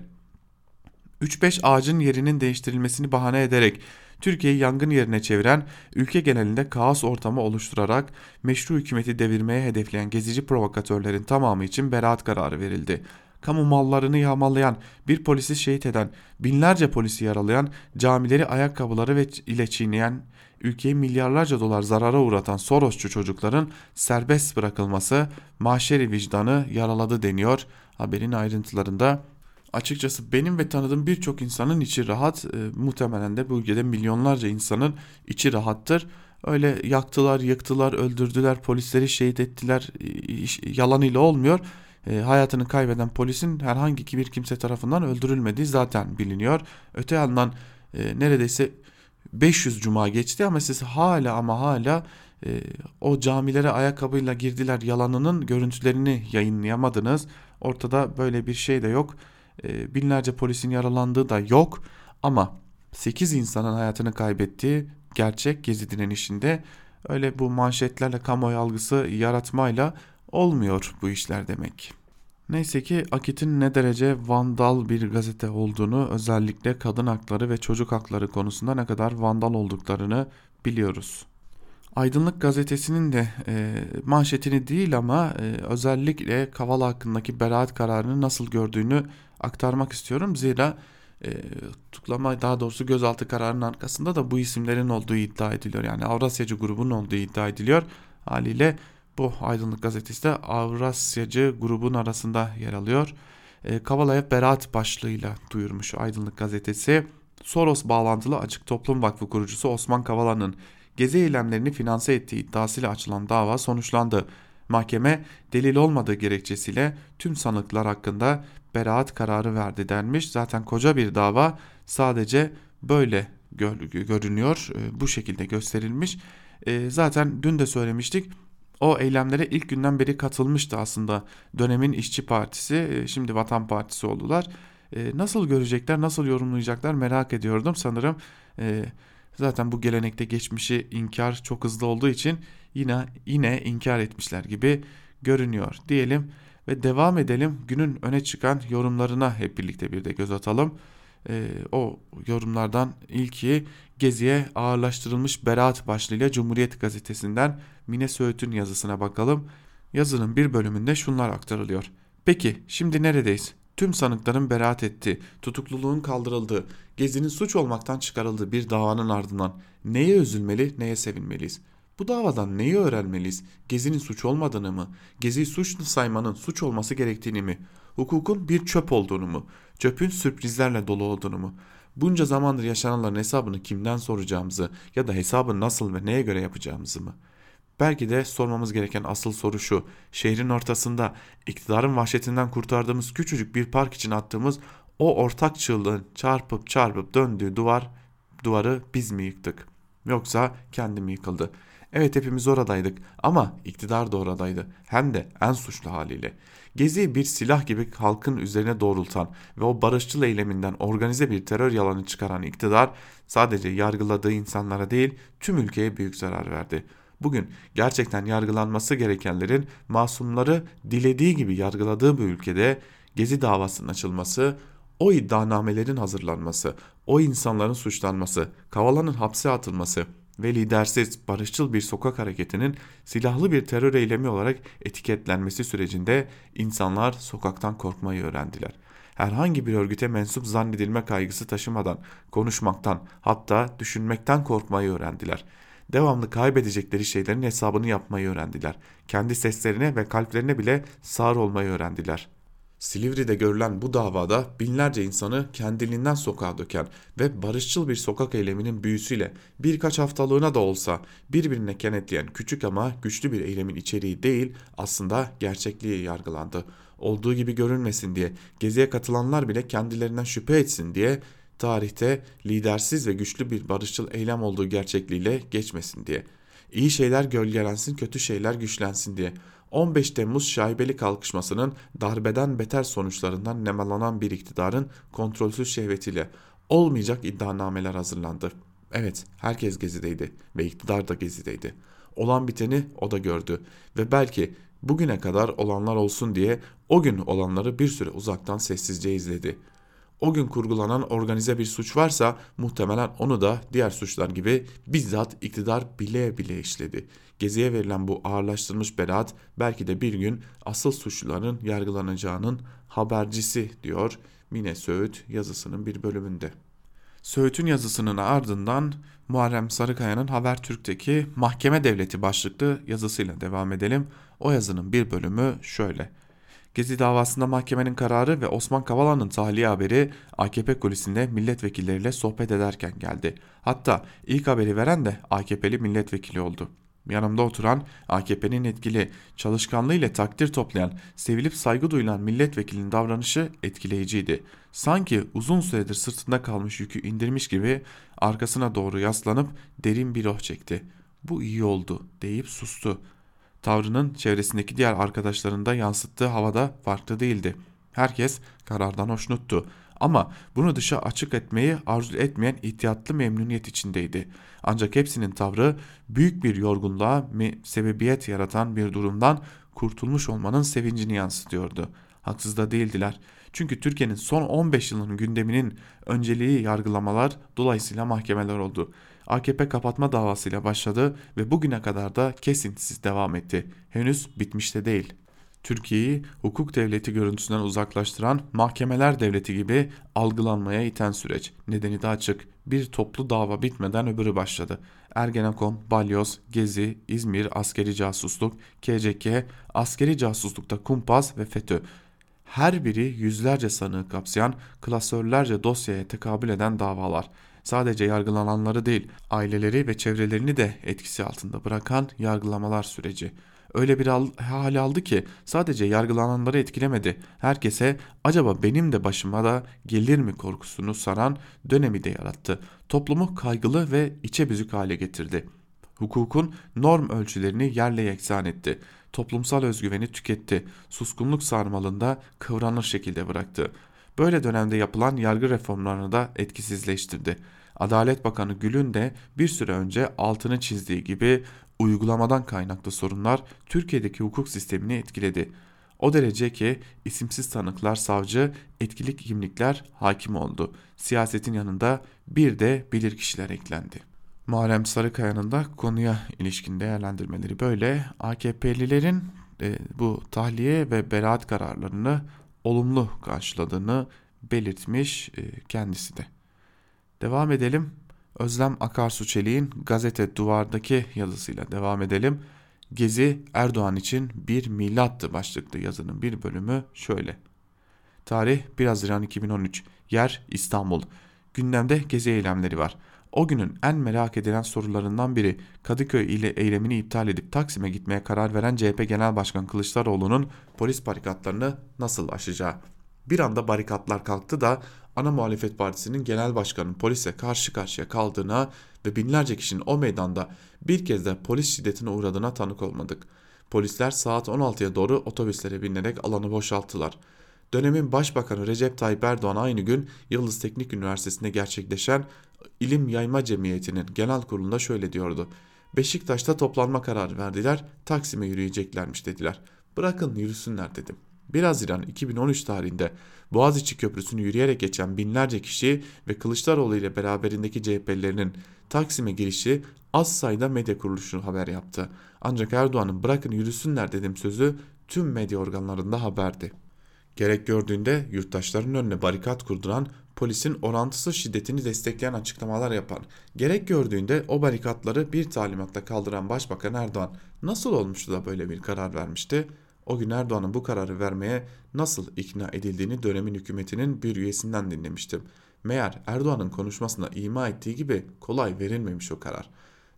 3-5 ağacın yerinin değiştirilmesini bahane ederek Türkiye'yi yangın yerine çeviren, ülke genelinde kaos ortamı oluşturarak meşru hükümeti devirmeye hedefleyen gezici provokatörlerin tamamı için beraat kararı verildi. Kamu mallarını yağmalayan, bir polisi şehit eden, binlerce polisi yaralayan, camileri ayakkabıları ve ile çiğneyen, ülkeyi milyarlarca dolar zarara uğratan Sorosçu çocukların serbest bırakılması mahşeri vicdanı yaraladı deniyor. Haberin ayrıntılarında Açıkçası benim ve tanıdığım birçok insanın içi rahat. E, muhtemelen de bu ülkede milyonlarca insanın içi rahattır. Öyle yaktılar, yıktılar, öldürdüler, polisleri şehit ettiler e, yalanıyla olmuyor. E, hayatını kaybeden polisin herhangi bir kimse tarafından öldürülmediği zaten biliniyor. Öte yandan e, neredeyse 500 cuma geçti ama siz hala ama hala e, o camilere ayakkabıyla girdiler yalanının görüntülerini yayınlayamadınız. Ortada böyle bir şey de yok. E, binlerce polisin yaralandığı da yok ama 8 insanın hayatını kaybettiği gerçek gezi direnişinde öyle bu manşetlerle kamuoyu algısı yaratmayla olmuyor bu işler demek. Neyse ki Akit'in ne derece vandal bir gazete olduğunu özellikle kadın hakları ve çocuk hakları konusunda ne kadar vandal olduklarını biliyoruz. Aydınlık gazetesinin de e, manşetini değil ama e, özellikle Kavala hakkındaki beraat kararını nasıl gördüğünü aktarmak istiyorum. Zira e, tutuklama daha doğrusu gözaltı kararının arkasında da bu isimlerin olduğu iddia ediliyor. Yani Avrasyacı grubun olduğu iddia ediliyor. Haliyle bu Aydınlık Gazetesi de Avrasyacı grubun arasında yer alıyor. E, Kavala'ya beraat başlığıyla duyurmuş Aydınlık Gazetesi. Soros bağlantılı Açık Toplum Vakfı kurucusu Osman Kavala'nın gezi eylemlerini finanse ettiği iddiasıyla açılan dava sonuçlandı. Mahkeme delil olmadığı gerekçesiyle tüm sanıklar hakkında beraat kararı verdi denmiş. Zaten koca bir dava sadece böyle gör, görünüyor, e, bu şekilde gösterilmiş. E, zaten dün de söylemiştik. O eylemlere ilk günden beri katılmıştı aslında dönemin işçi partisi, e, şimdi Vatan Partisi oldular. Nasıl görecekler, nasıl yorumlayacaklar merak ediyordum. Sanırım zaten bu gelenekte geçmişi inkar çok hızlı olduğu için yine yine inkar etmişler gibi görünüyor diyelim ve devam edelim günün öne çıkan yorumlarına hep birlikte bir de göz atalım. Ee, o yorumlardan ilki Gezi'ye ağırlaştırılmış beraat başlığıyla Cumhuriyet Gazetesi'nden Mine Söğüt'ün yazısına bakalım. Yazının bir bölümünde şunlar aktarılıyor. Peki şimdi neredeyiz? Tüm sanıkların beraat ettiği, tutukluluğun kaldırıldığı, Gezi'nin suç olmaktan çıkarıldığı bir davanın ardından neye üzülmeli, neye sevinmeliyiz? Bu davadan neyi öğrenmeliyiz? Gezi'nin suç olmadığını mı? Gezi'yi suçlu saymanın suç olması gerektiğini mi? Hukukun bir çöp olduğunu mu? Çöpün sürprizlerle dolu olduğunu mu? Bunca zamandır yaşananların hesabını kimden soracağımızı ya da hesabı nasıl ve neye göre yapacağımızı mı? Belki de sormamız gereken asıl soru şu. Şehrin ortasında iktidarın vahşetinden kurtardığımız küçücük bir park için attığımız o ortak çığlığın çarpıp çarpıp döndüğü duvar duvarı biz mi yıktık? Yoksa kendi mi yıkıldı? Evet hepimiz oradaydık ama iktidar da oradaydı. Hem de en suçlu haliyle. Gezi'yi bir silah gibi halkın üzerine doğrultan ve o barışçıl eyleminden organize bir terör yalanı çıkaran iktidar sadece yargıladığı insanlara değil tüm ülkeye büyük zarar verdi. Bugün gerçekten yargılanması gerekenlerin masumları dilediği gibi yargıladığı bu ülkede Gezi davasının açılması, o iddianamelerin hazırlanması, o insanların suçlanması, Kavala'nın hapse atılması, ve lidersiz barışçıl bir sokak hareketinin silahlı bir terör eylemi olarak etiketlenmesi sürecinde insanlar sokaktan korkmayı öğrendiler. Herhangi bir örgüte mensup zannedilme kaygısı taşımadan konuşmaktan hatta düşünmekten korkmayı öğrendiler. Devamlı kaybedecekleri şeylerin hesabını yapmayı öğrendiler. Kendi seslerine ve kalplerine bile sağır olmayı öğrendiler.'' Silivri'de görülen bu davada binlerce insanı kendiliğinden sokağa döken ve barışçıl bir sokak eyleminin büyüsüyle birkaç haftalığına da olsa birbirine kenetleyen küçük ama güçlü bir eylemin içeriği değil aslında gerçekliği yargılandı. Olduğu gibi görünmesin diye geziye katılanlar bile kendilerinden şüphe etsin diye tarihte lidersiz ve güçlü bir barışçıl eylem olduğu gerçekliğiyle geçmesin diye. İyi şeyler gölgelensin kötü şeyler güçlensin diye 15 Temmuz şaibeli kalkışmasının darbeden beter sonuçlarından nemalanan bir iktidarın kontrolsüz şehvetiyle olmayacak iddianameler hazırlandı. Evet, herkes gezideydi ve iktidar da gezideydi. Olan biteni o da gördü ve belki bugüne kadar olanlar olsun diye o gün olanları bir süre uzaktan sessizce izledi. O gün kurgulanan organize bir suç varsa muhtemelen onu da diğer suçlar gibi bizzat iktidar bile bile işledi. Geziye verilen bu ağırlaştırılmış beraat belki de bir gün asıl suçluların yargılanacağının habercisi diyor Mine Söğüt yazısının bir bölümünde. Söğüt'ün yazısının ardından Muharrem Sarıkaya'nın Habertürk'teki Mahkeme Devleti başlıklı yazısıyla devam edelim. O yazının bir bölümü şöyle. Gezi davasında mahkemenin kararı ve Osman Kavala'nın tahliye haberi AKP kulisinde milletvekilleriyle sohbet ederken geldi. Hatta ilk haberi veren de AKP'li milletvekili oldu. Yanımda oturan AKP'nin etkili çalışkanlığıyla takdir toplayan, sevilip saygı duyulan milletvekilinin davranışı etkileyiciydi. Sanki uzun süredir sırtında kalmış yükü indirmiş gibi arkasına doğru yaslanıp derin bir oh çekti. Bu iyi oldu deyip sustu. Tavrının çevresindeki diğer arkadaşlarında yansıttığı havada farklı değildi. Herkes karardan hoşnuttu. Ama bunu dışa açık etmeyi arzu etmeyen ihtiyatlı memnuniyet içindeydi. Ancak hepsinin tavrı büyük bir yorgunluğa sebebiyet yaratan bir durumdan kurtulmuş olmanın sevincini yansıtıyordu. Haksız da değildiler. Çünkü Türkiye'nin son 15 yılının gündeminin önceliği yargılamalar dolayısıyla mahkemeler oldu. AKP kapatma davasıyla başladı ve bugüne kadar da kesintisiz devam etti. Henüz bitmiş de değil. Türkiye'yi hukuk devleti görüntüsünden uzaklaştıran mahkemeler devleti gibi algılanmaya iten süreç. Nedeni de açık. Bir toplu dava bitmeden öbürü başladı. Ergenekon, Balyoz, Gezi, İzmir, askeri casusluk, KCK, askeri casuslukta kumpas ve FETÖ. Her biri yüzlerce sanığı kapsayan klasörlerce dosyaya tekabül eden davalar. Sadece yargılananları değil, aileleri ve çevrelerini de etkisi altında bırakan yargılamalar süreci öyle bir hal aldı ki sadece yargılananları etkilemedi. Herkese acaba benim de başıma da gelir mi korkusunu saran dönemi de yarattı. Toplumu kaygılı ve içe büzük hale getirdi. Hukukun norm ölçülerini yerle yeksan etti. Toplumsal özgüveni tüketti. Suskunluk sarmalında kıvranır şekilde bıraktı. Böyle dönemde yapılan yargı reformlarını da etkisizleştirdi. Adalet Bakanı Gül'ün de bir süre önce altını çizdiği gibi uygulamadan kaynaklı sorunlar Türkiye'deki hukuk sistemini etkiledi. O derece ki isimsiz tanıklar savcı, etkili kimlikler hakim oldu. Siyasetin yanında bir de bilirkişiler eklendi. Muharrem Sarıkaya'nın da konuya ilişkin değerlendirmeleri böyle. AKP'lilerin e, bu tahliye ve beraat kararlarını olumlu karşıladığını belirtmiş e, kendisi de. Devam edelim. Özlem Akarsu Çelik'in gazete duvardaki yazısıyla devam edelim. Gezi Erdoğan için bir milattı başlıklı yazının bir bölümü şöyle. Tarih 1 Haziran 2013. Yer İstanbul. Gündemde gezi eylemleri var. O günün en merak edilen sorularından biri Kadıköy ile eylemini iptal edip Taksim'e gitmeye karar veren CHP Genel Başkan Kılıçdaroğlu'nun polis barikatlarını nasıl aşacağı. Bir anda barikatlar kalktı da ana muhalefet partisinin genel başkanının polise karşı karşıya kaldığına ve binlerce kişinin o meydanda bir kez de polis şiddetine uğradığına tanık olmadık. Polisler saat 16'ya doğru otobüslere binerek alanı boşalttılar. Dönemin Başbakanı Recep Tayyip Erdoğan aynı gün Yıldız Teknik Üniversitesi'nde gerçekleşen İlim Yayma Cemiyeti'nin genel kurulunda şöyle diyordu. Beşiktaş'ta toplanma kararı verdiler, Taksim'e yürüyeceklermiş dediler. Bırakın yürüsünler dedim. 1 Haziran 2013 tarihinde Boğaziçi Köprüsü'nü yürüyerek geçen binlerce kişi ve Kılıçdaroğlu ile beraberindeki CHP'lilerin Taksim'e girişi az sayıda medya kuruluşu haber yaptı. Ancak Erdoğan'ın bırakın yürüsünler dedim sözü tüm medya organlarında haberdi. Gerek gördüğünde yurttaşların önüne barikat kurduran, polisin orantısız şiddetini destekleyen açıklamalar yapan, gerek gördüğünde o barikatları bir talimatla kaldıran Başbakan Erdoğan nasıl olmuştu da böyle bir karar vermişti? O gün Erdoğan'ın bu kararı vermeye nasıl ikna edildiğini dönemin hükümetinin bir üyesinden dinlemiştim. Meğer Erdoğan'ın konuşmasında ima ettiği gibi kolay verilmemiş o karar.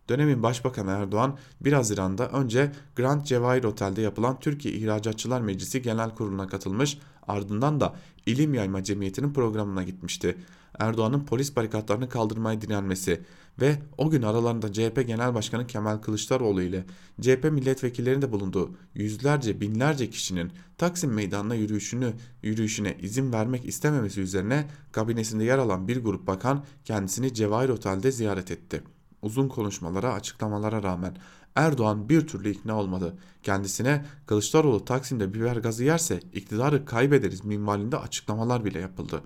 Dönemin Başbakanı Erdoğan 1 Haziran'da önce Grand Cevahir Otel'de yapılan Türkiye İhracatçılar Meclisi Genel Kurulu'na katılmış ardından da İlim Yayma Cemiyeti'nin programına gitmişti. Erdoğan'ın polis barikatlarını kaldırmaya direnmesi ve o gün aralarında CHP Genel Başkanı Kemal Kılıçdaroğlu ile CHP milletvekillerinin de bulunduğu yüzlerce binlerce kişinin Taksim Meydanı'na yürüyüşünü yürüyüşüne izin vermek istememesi üzerine kabinesinde yer alan bir grup bakan kendisini Cevahir Otel'de ziyaret etti. Uzun konuşmalara, açıklamalara rağmen Erdoğan bir türlü ikna olmadı. Kendisine Kılıçdaroğlu Taksim'de biber gazı yerse iktidarı kaybederiz minvalinde açıklamalar bile yapıldı.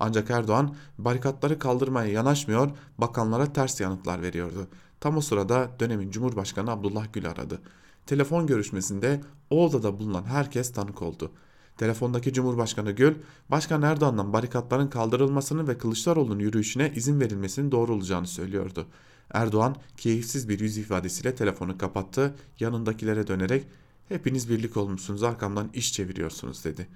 Ancak Erdoğan barikatları kaldırmaya yanaşmıyor, bakanlara ters yanıtlar veriyordu. Tam o sırada dönemin Cumhurbaşkanı Abdullah Gül aradı. Telefon görüşmesinde o odada bulunan herkes tanık oldu. Telefondaki Cumhurbaşkanı Gül, Başkan Erdoğan'dan barikatların kaldırılmasını ve Kılıçdaroğlu'nun yürüyüşüne izin verilmesinin doğru olacağını söylüyordu. Erdoğan keyifsiz bir yüz ifadesiyle telefonu kapattı, yanındakilere dönerek ''Hepiniz birlik olmuşsunuz arkamdan iş çeviriyorsunuz'' dedi.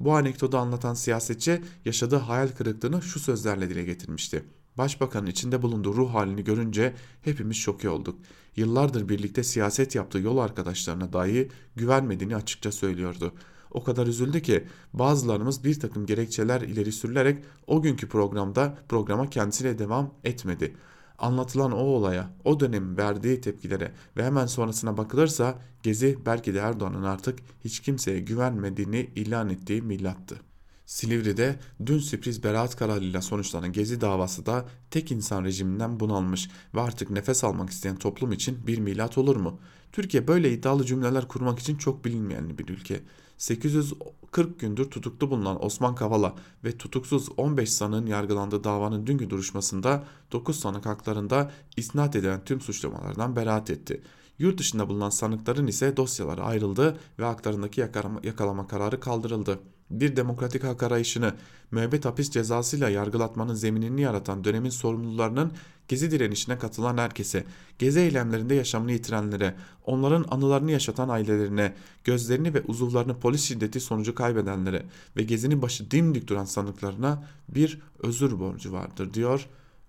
Bu anekdotu anlatan siyasetçi yaşadığı hayal kırıklığını şu sözlerle dile getirmişti. Başbakanın içinde bulunduğu ruh halini görünce hepimiz şoke olduk. Yıllardır birlikte siyaset yaptığı yol arkadaşlarına dahi güvenmediğini açıkça söylüyordu. O kadar üzüldü ki bazılarımız bir takım gerekçeler ileri sürülerek o günkü programda programa kendisiyle devam etmedi. Anlatılan o olaya, o dönemin verdiği tepkilere ve hemen sonrasına bakılırsa Gezi belki de Erdoğan'ın artık hiç kimseye güvenmediğini ilan ettiği milattı. Silivri'de dün sürpriz beraat kararıyla sonuçlanan Gezi davası da tek insan rejiminden bunalmış ve artık nefes almak isteyen toplum için bir milat olur mu? Türkiye böyle iddialı cümleler kurmak için çok bilinmeyen bir ülke. 840 gündür tutuklu bulunan Osman Kavala ve tutuksuz 15 sanığın yargılandığı davanın dünkü duruşmasında 9 sanık haklarında isnat edilen tüm suçlamalardan beraat etti. Yurt dışında bulunan sanıkların ise dosyaları ayrıldı ve haklarındaki yakalama, kararı kaldırıldı. Bir demokratik hak arayışını müebbet hapis cezasıyla yargılatmanın zeminini yaratan dönemin sorumlularının Gezi direnişine katılan herkese, gezi eylemlerinde yaşamını yitirenlere, onların anılarını yaşatan ailelerine, gözlerini ve uzuvlarını polis şiddeti sonucu kaybedenlere ve gezinin başı dimdik duran sanıklarına bir özür borcu vardır diyor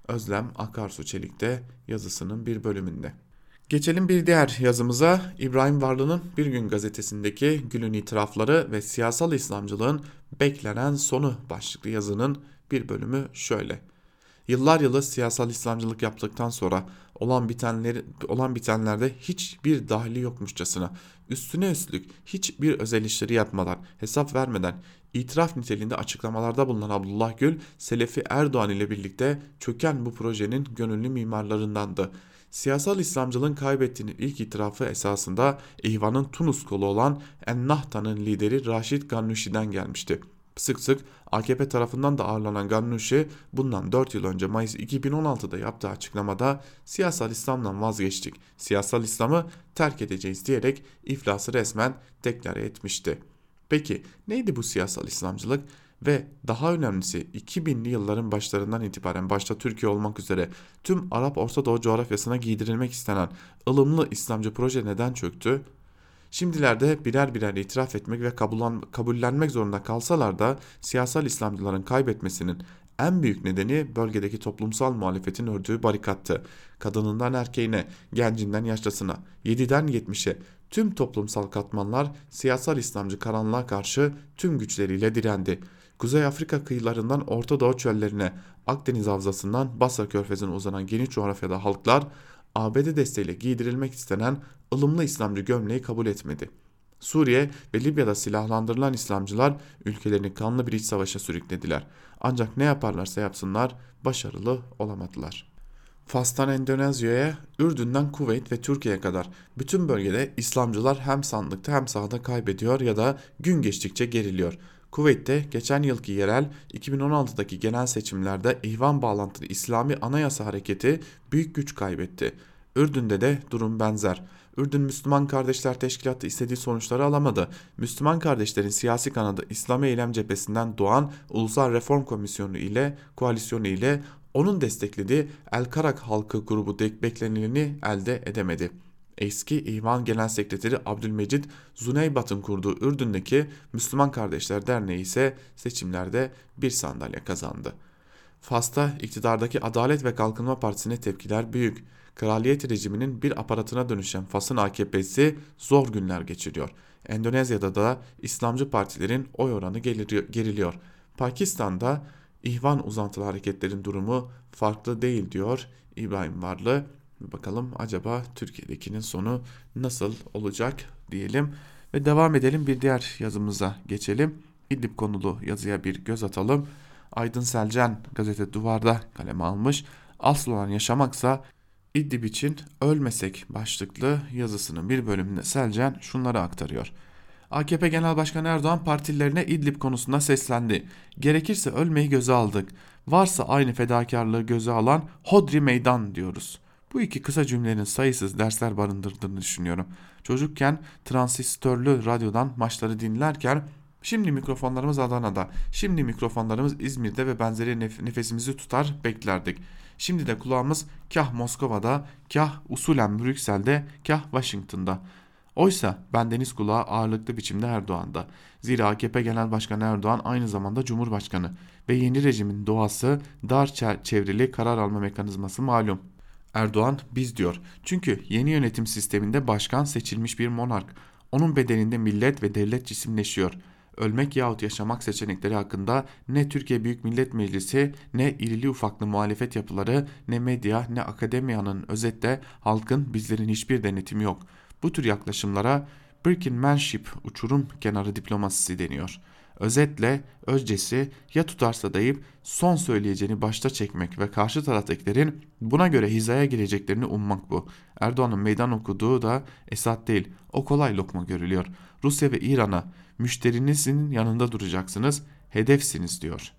Özlem Akarsu Çelik'te yazısının bir bölümünde. Geçelim bir diğer yazımıza İbrahim Varlı'nın Bir Gün gazetesindeki Gül'ün itirafları ve siyasal İslamcılığın beklenen sonu başlıklı yazının bir bölümü şöyle. Yıllar yılı siyasal İslamcılık yaptıktan sonra olan bitenler olan bitenlerde hiçbir dahili yokmuşçasına üstüne üstlük hiçbir özel işleri yapmadan, hesap vermeden itiraf niteliğinde açıklamalarda bulunan Abdullah Gül, Selefi Erdoğan ile birlikte çöken bu projenin gönüllü mimarlarındandı. Siyasal İslamcılığın kaybettiğinin ilk itirafı esasında İhvan'ın Tunus kolu olan Ennahta'nın lideri Raşid Gannuşi'den gelmişti. Sık sık AKP tarafından da ağırlanan Gannuşi bundan 4 yıl önce Mayıs 2016'da yaptığı açıklamada siyasal İslam'dan vazgeçtik, siyasal İslam'ı terk edeceğiz diyerek iflası resmen deklare etmişti. Peki neydi bu siyasal İslamcılık? Ve daha önemlisi 2000'li yılların başlarından itibaren başta Türkiye olmak üzere tüm Arap Orta Doğu coğrafyasına giydirilmek istenen ılımlı İslamcı proje neden çöktü? Şimdilerde birer birer itiraf etmek ve kabullenmek zorunda kalsalar da siyasal İslamcıların kaybetmesinin en büyük nedeni bölgedeki toplumsal muhalefetin ördüğü barikattı. Kadınından erkeğine, gencinden yaşlısına, 7'den 70'e tüm toplumsal katmanlar siyasal İslamcı karanlığa karşı tüm güçleriyle direndi. Kuzey Afrika kıyılarından Orta Doğu çöllerine, Akdeniz havzasından Basra körfezine uzanan geniş coğrafyada halklar ABD desteğiyle giydirilmek istenen ılımlı İslamcı gömleği kabul etmedi. Suriye ve Libya'da silahlandırılan İslamcılar ülkelerini kanlı bir iç savaşa sürüklediler. Ancak ne yaparlarsa yapsınlar başarılı olamadılar. Fas'tan Endonezya'ya, Ürdün'den Kuveyt ve Türkiye'ye kadar bütün bölgede İslamcılar hem sandıkta hem sahada kaybediyor ya da gün geçtikçe geriliyor. Kuveyt'te geçen yılki yerel 2016'daki genel seçimlerde ihvan bağlantılı İslami Anayasa Hareketi büyük güç kaybetti. Ürdün'de de durum benzer. Ürdün Müslüman Kardeşler Teşkilatı istediği sonuçları alamadı. Müslüman kardeşlerin siyasi kanadı İslam Eylem Cephesi'nden doğan Ulusal Reform Komisyonu ile koalisyonu ile onun desteklediği El Karak halkı grubu beklenileni elde edemedi. Eski İvan Genel Sekreteri Abdülmecid Zuneybat'ın kurduğu Ürdün'deki Müslüman Kardeşler Derneği ise seçimlerde bir sandalye kazandı. Fas'ta iktidardaki Adalet ve Kalkınma Partisi'ne tepkiler büyük. Kraliyet rejiminin bir aparatına dönüşen Fas'ın AKP'si zor günler geçiriyor. Endonezya'da da İslamcı partilerin oy oranı geriliyor. Pakistan'da İhvan uzantılı hareketlerin durumu farklı değil diyor İbrahim Varlı. Bakalım acaba Türkiye'dekinin sonu nasıl olacak diyelim ve devam edelim bir diğer yazımıza geçelim. İdlib konulu yazıya bir göz atalım. Aydın Selcan gazete Duvar'da kaleme almış. Asıl olan yaşamaksa İdlib için ölmesek başlıklı yazısının bir bölümünde Selcan şunları aktarıyor. AKP Genel Başkanı Erdoğan partililerine İdlib konusunda seslendi. Gerekirse ölmeyi göze aldık. Varsa aynı fedakarlığı göze alan hodri meydan diyoruz. Bu iki kısa cümlenin sayısız dersler barındırdığını düşünüyorum. Çocukken transistörlü radyodan maçları dinlerken Şimdi mikrofonlarımız Adana'da, şimdi mikrofonlarımız İzmir'de ve benzeri nef- nefesimizi tutar beklerdik. Şimdi de kulağımız kah Moskova'da, kah usulen Brüksel'de, kah Washington'da. Oysa bendeniz kulağı ağırlıklı biçimde Erdoğan'da. Zira AKP Genel Başkanı Erdoğan aynı zamanda Cumhurbaşkanı ve yeni rejimin doğası dar çevrili karar alma mekanizması malum. Erdoğan biz diyor. Çünkü yeni yönetim sisteminde başkan seçilmiş bir monark. Onun bedeninde millet ve devlet cisimleşiyor. Ölmek yahut yaşamak seçenekleri hakkında ne Türkiye Büyük Millet Meclisi ne irili ufaklı muhalefet yapıları ne medya ne akademiyanın özetle halkın bizlerin hiçbir denetimi yok. Bu tür yaklaşımlara Birkenmanship uçurum kenarı diplomasisi deniyor. Özetle özcesi ya tutarsa dayıp son söyleyeceğini başta çekmek ve karşı taraftakilerin buna göre hizaya gireceklerini ummak bu. Erdoğan'ın meydan okuduğu da Esad değil o kolay lokma görülüyor. Rusya ve İran'a müşterinizin yanında duracaksınız hedefsiniz diyor.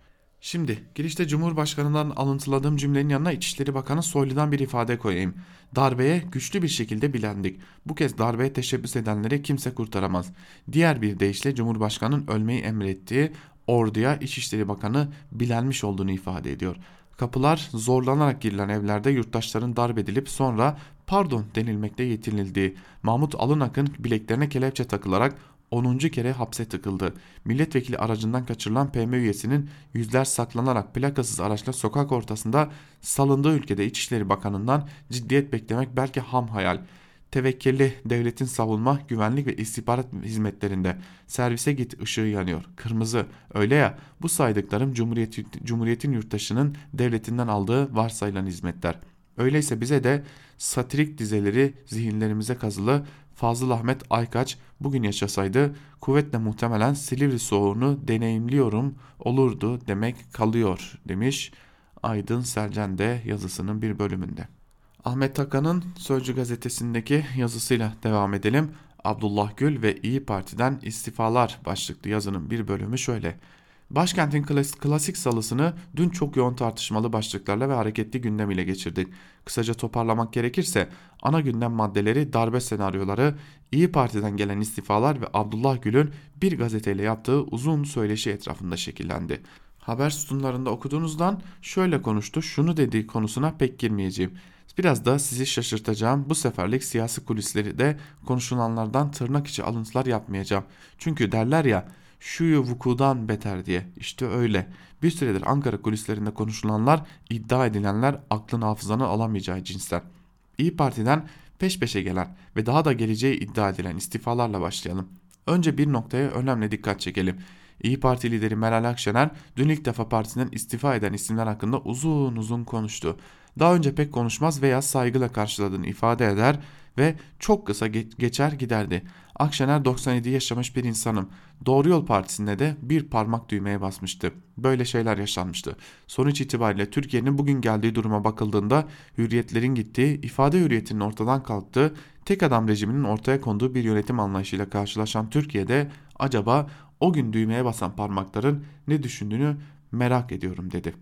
Şimdi girişte Cumhurbaşkanı'ndan alıntıladığım cümlenin yanına İçişleri Bakanı Soylu'dan bir ifade koyayım. Darbeye güçlü bir şekilde bilendik. Bu kez darbeye teşebbüs edenleri kimse kurtaramaz. Diğer bir deyişle Cumhurbaşkanı'nın ölmeyi emrettiği orduya İçişleri Bakanı bilenmiş olduğunu ifade ediyor. Kapılar zorlanarak girilen evlerde yurttaşların darp edilip sonra pardon denilmekte yetinildiği, Mahmut Alınak'ın bileklerine kelepçe takılarak 10. kere hapse tıkıldı. Milletvekili aracından kaçırılan PM üyesinin yüzler saklanarak plakasız araçla sokak ortasında salındığı ülkede İçişleri Bakanı'ndan ciddiyet beklemek belki ham hayal. Tevekkeli devletin savunma, güvenlik ve istihbarat hizmetlerinde servise git ışığı yanıyor. Kırmızı. Öyle ya bu saydıklarım Cumhuriyet, Cumhuriyet'in yurttaşının devletinden aldığı varsayılan hizmetler. Öyleyse bize de satirik dizeleri zihinlerimize kazılı Fazıl Ahmet Aykaç bugün yaşasaydı kuvvetle muhtemelen Silivri soğuğunu deneyimliyorum olurdu demek kalıyor demiş Aydın Selcan de yazısının bir bölümünde. Ahmet Takan'ın Sözcü gazetesindeki yazısıyla devam edelim. Abdullah Gül ve İyi Parti'den istifalar başlıklı yazının bir bölümü şöyle. Başkentin klasik salısını dün çok yoğun tartışmalı başlıklarla ve hareketli gündem ile geçirdik. Kısaca toparlamak gerekirse ana gündem maddeleri darbe senaryoları, İyi Parti'den gelen istifalar ve Abdullah Gül'ün bir gazeteyle yaptığı uzun söyleşi etrafında şekillendi. Haber sütunlarında okuduğunuzdan şöyle konuştu, şunu dediği konusuna pek girmeyeceğim. Biraz da sizi şaşırtacağım bu seferlik siyasi kulisleri de konuşulanlardan tırnak içi alıntılar yapmayacağım. Çünkü derler ya şuyu vukudan beter diye. İşte öyle. Bir süredir Ankara kulislerinde konuşulanlar, iddia edilenler aklın hafızanı alamayacağı cinsler. İyi Parti'den peş peşe gelen ve daha da geleceği iddia edilen istifalarla başlayalım. Önce bir noktaya önemli dikkat çekelim. İyi Parti lideri Meral Akşener dün ilk defa partisinden istifa eden isimler hakkında uzun uzun konuştu. Daha önce pek konuşmaz veya saygıyla karşıladığını ifade eder ve çok kısa geçer giderdi. Akşener 97 yaşamış bir insanım. Doğru Yol Partisi'nde de bir parmak düğmeye basmıştı. Böyle şeyler yaşanmıştı. Sonuç itibariyle Türkiye'nin bugün geldiği duruma bakıldığında hürriyetlerin gittiği, ifade hürriyetinin ortadan kalktığı, tek adam rejiminin ortaya konduğu bir yönetim anlayışıyla karşılaşan Türkiye'de acaba o gün düğmeye basan parmakların ne düşündüğünü merak ediyorum dedi.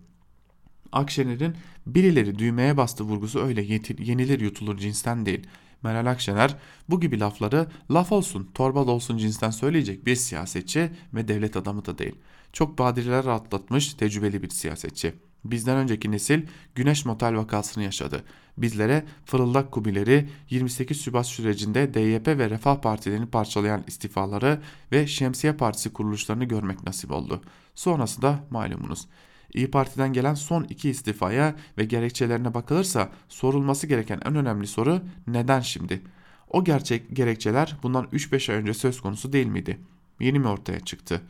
Akşener'in birileri düğmeye bastı vurgusu öyle yenilir yutulur cinsten değil. Meral Akşener bu gibi lafları laf olsun, torba olsun cinsten söyleyecek bir siyasetçi ve devlet adamı da değil. Çok badireler atlatmış tecrübeli bir siyasetçi. Bizden önceki nesil Güneş Motel vakasını yaşadı. Bizlere fırıldak kubileri 28 Şubat sürecinde DYP ve Refah Partilerini parçalayan istifaları ve Şemsiye Partisi kuruluşlarını görmek nasip oldu. Sonrası da malumunuz. İyi Parti'den gelen son iki istifaya ve gerekçelerine bakılırsa sorulması gereken en önemli soru neden şimdi? O gerçek gerekçeler bundan 3-5 ay önce söz konusu değil miydi? Yeni mi ortaya çıktı?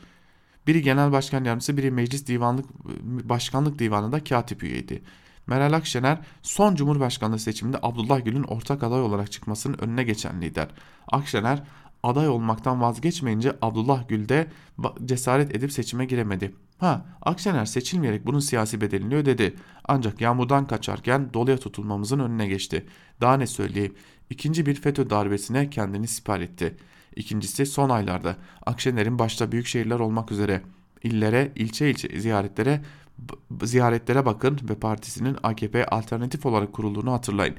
Biri genel başkan yardımcısı, biri meclis divanlık başkanlık divanında katip üyeydi. Meral Akşener son Cumhurbaşkanlığı seçiminde Abdullah Gül'ün ortak aday olarak çıkmasının önüne geçen lider. Akşener aday olmaktan vazgeçmeyince Abdullah Gül de cesaret edip seçime giremedi. Ha, Akşener seçilmeyerek bunun siyasi bedelini ödedi. Ancak yağmurdan kaçarken doluya tutulmamızın önüne geçti. Daha ne söyleyeyim? İkinci bir FETÖ darbesine kendini sipar etti. İkincisi son aylarda Akşener'in başta büyük şehirler olmak üzere illere, ilçe ilçe ziyaretlere ziyaretlere bakın ve partisinin AKP alternatif olarak kurulduğunu hatırlayın.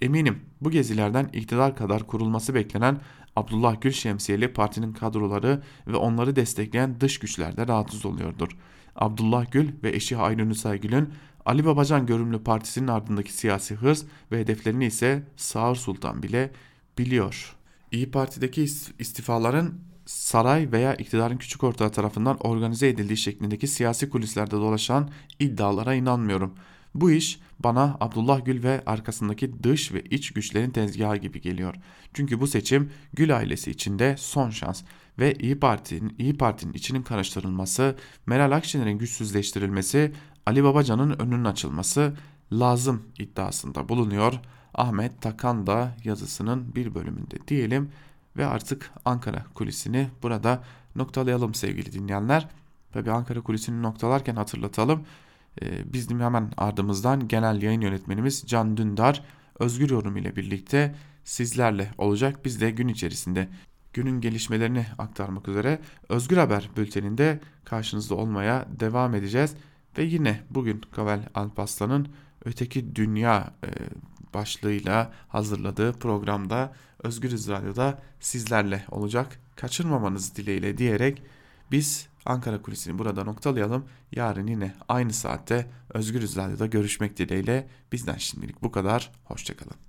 Eminim bu gezilerden iktidar kadar kurulması beklenen Abdullah Gül şemsiyeli partinin kadroları ve onları destekleyen dış güçler de rahatsız oluyordur. Abdullah Gül ve eşi Hayrun Gül'ün Ali Babacan görünümlü partisinin ardındaki siyasi hırs ve hedeflerini ise Sağır Sultan bile biliyor. İyi Parti'deki istifaların saray veya iktidarın küçük ortağı tarafından organize edildiği şeklindeki siyasi kulislerde dolaşan iddialara inanmıyorum. Bu iş bana Abdullah Gül ve arkasındaki dış ve iç güçlerin tezgahı gibi geliyor. Çünkü bu seçim Gül ailesi içinde son şans ve İyi Parti'nin İyi Parti'nin içinin karıştırılması, Meral Akşener'in güçsüzleştirilmesi, Ali Babacan'ın önünün açılması lazım iddiasında bulunuyor. Ahmet Takan da yazısının bir bölümünde diyelim ve artık Ankara kulisini burada noktalayalım sevgili dinleyenler. Tabi Ankara kulisini noktalarken hatırlatalım. Ee, bizim hemen ardımızdan genel yayın yönetmenimiz Can Dündar Özgür Yorum ile birlikte sizlerle olacak. Biz de gün içerisinde günün gelişmelerini aktarmak üzere Özgür Haber bülteninde karşınızda olmaya devam edeceğiz. Ve yine bugün Kavel Alpaslan'ın Öteki Dünya e, başlığıyla hazırladığı programda Özgürüz Radyo'da sizlerle olacak. Kaçırmamanız dileğiyle diyerek biz Ankara Kulisi'ni burada noktalayalım. Yarın yine aynı saatte Özgürüz Radyo'da görüşmek dileğiyle bizden şimdilik bu kadar. Hoşçakalın.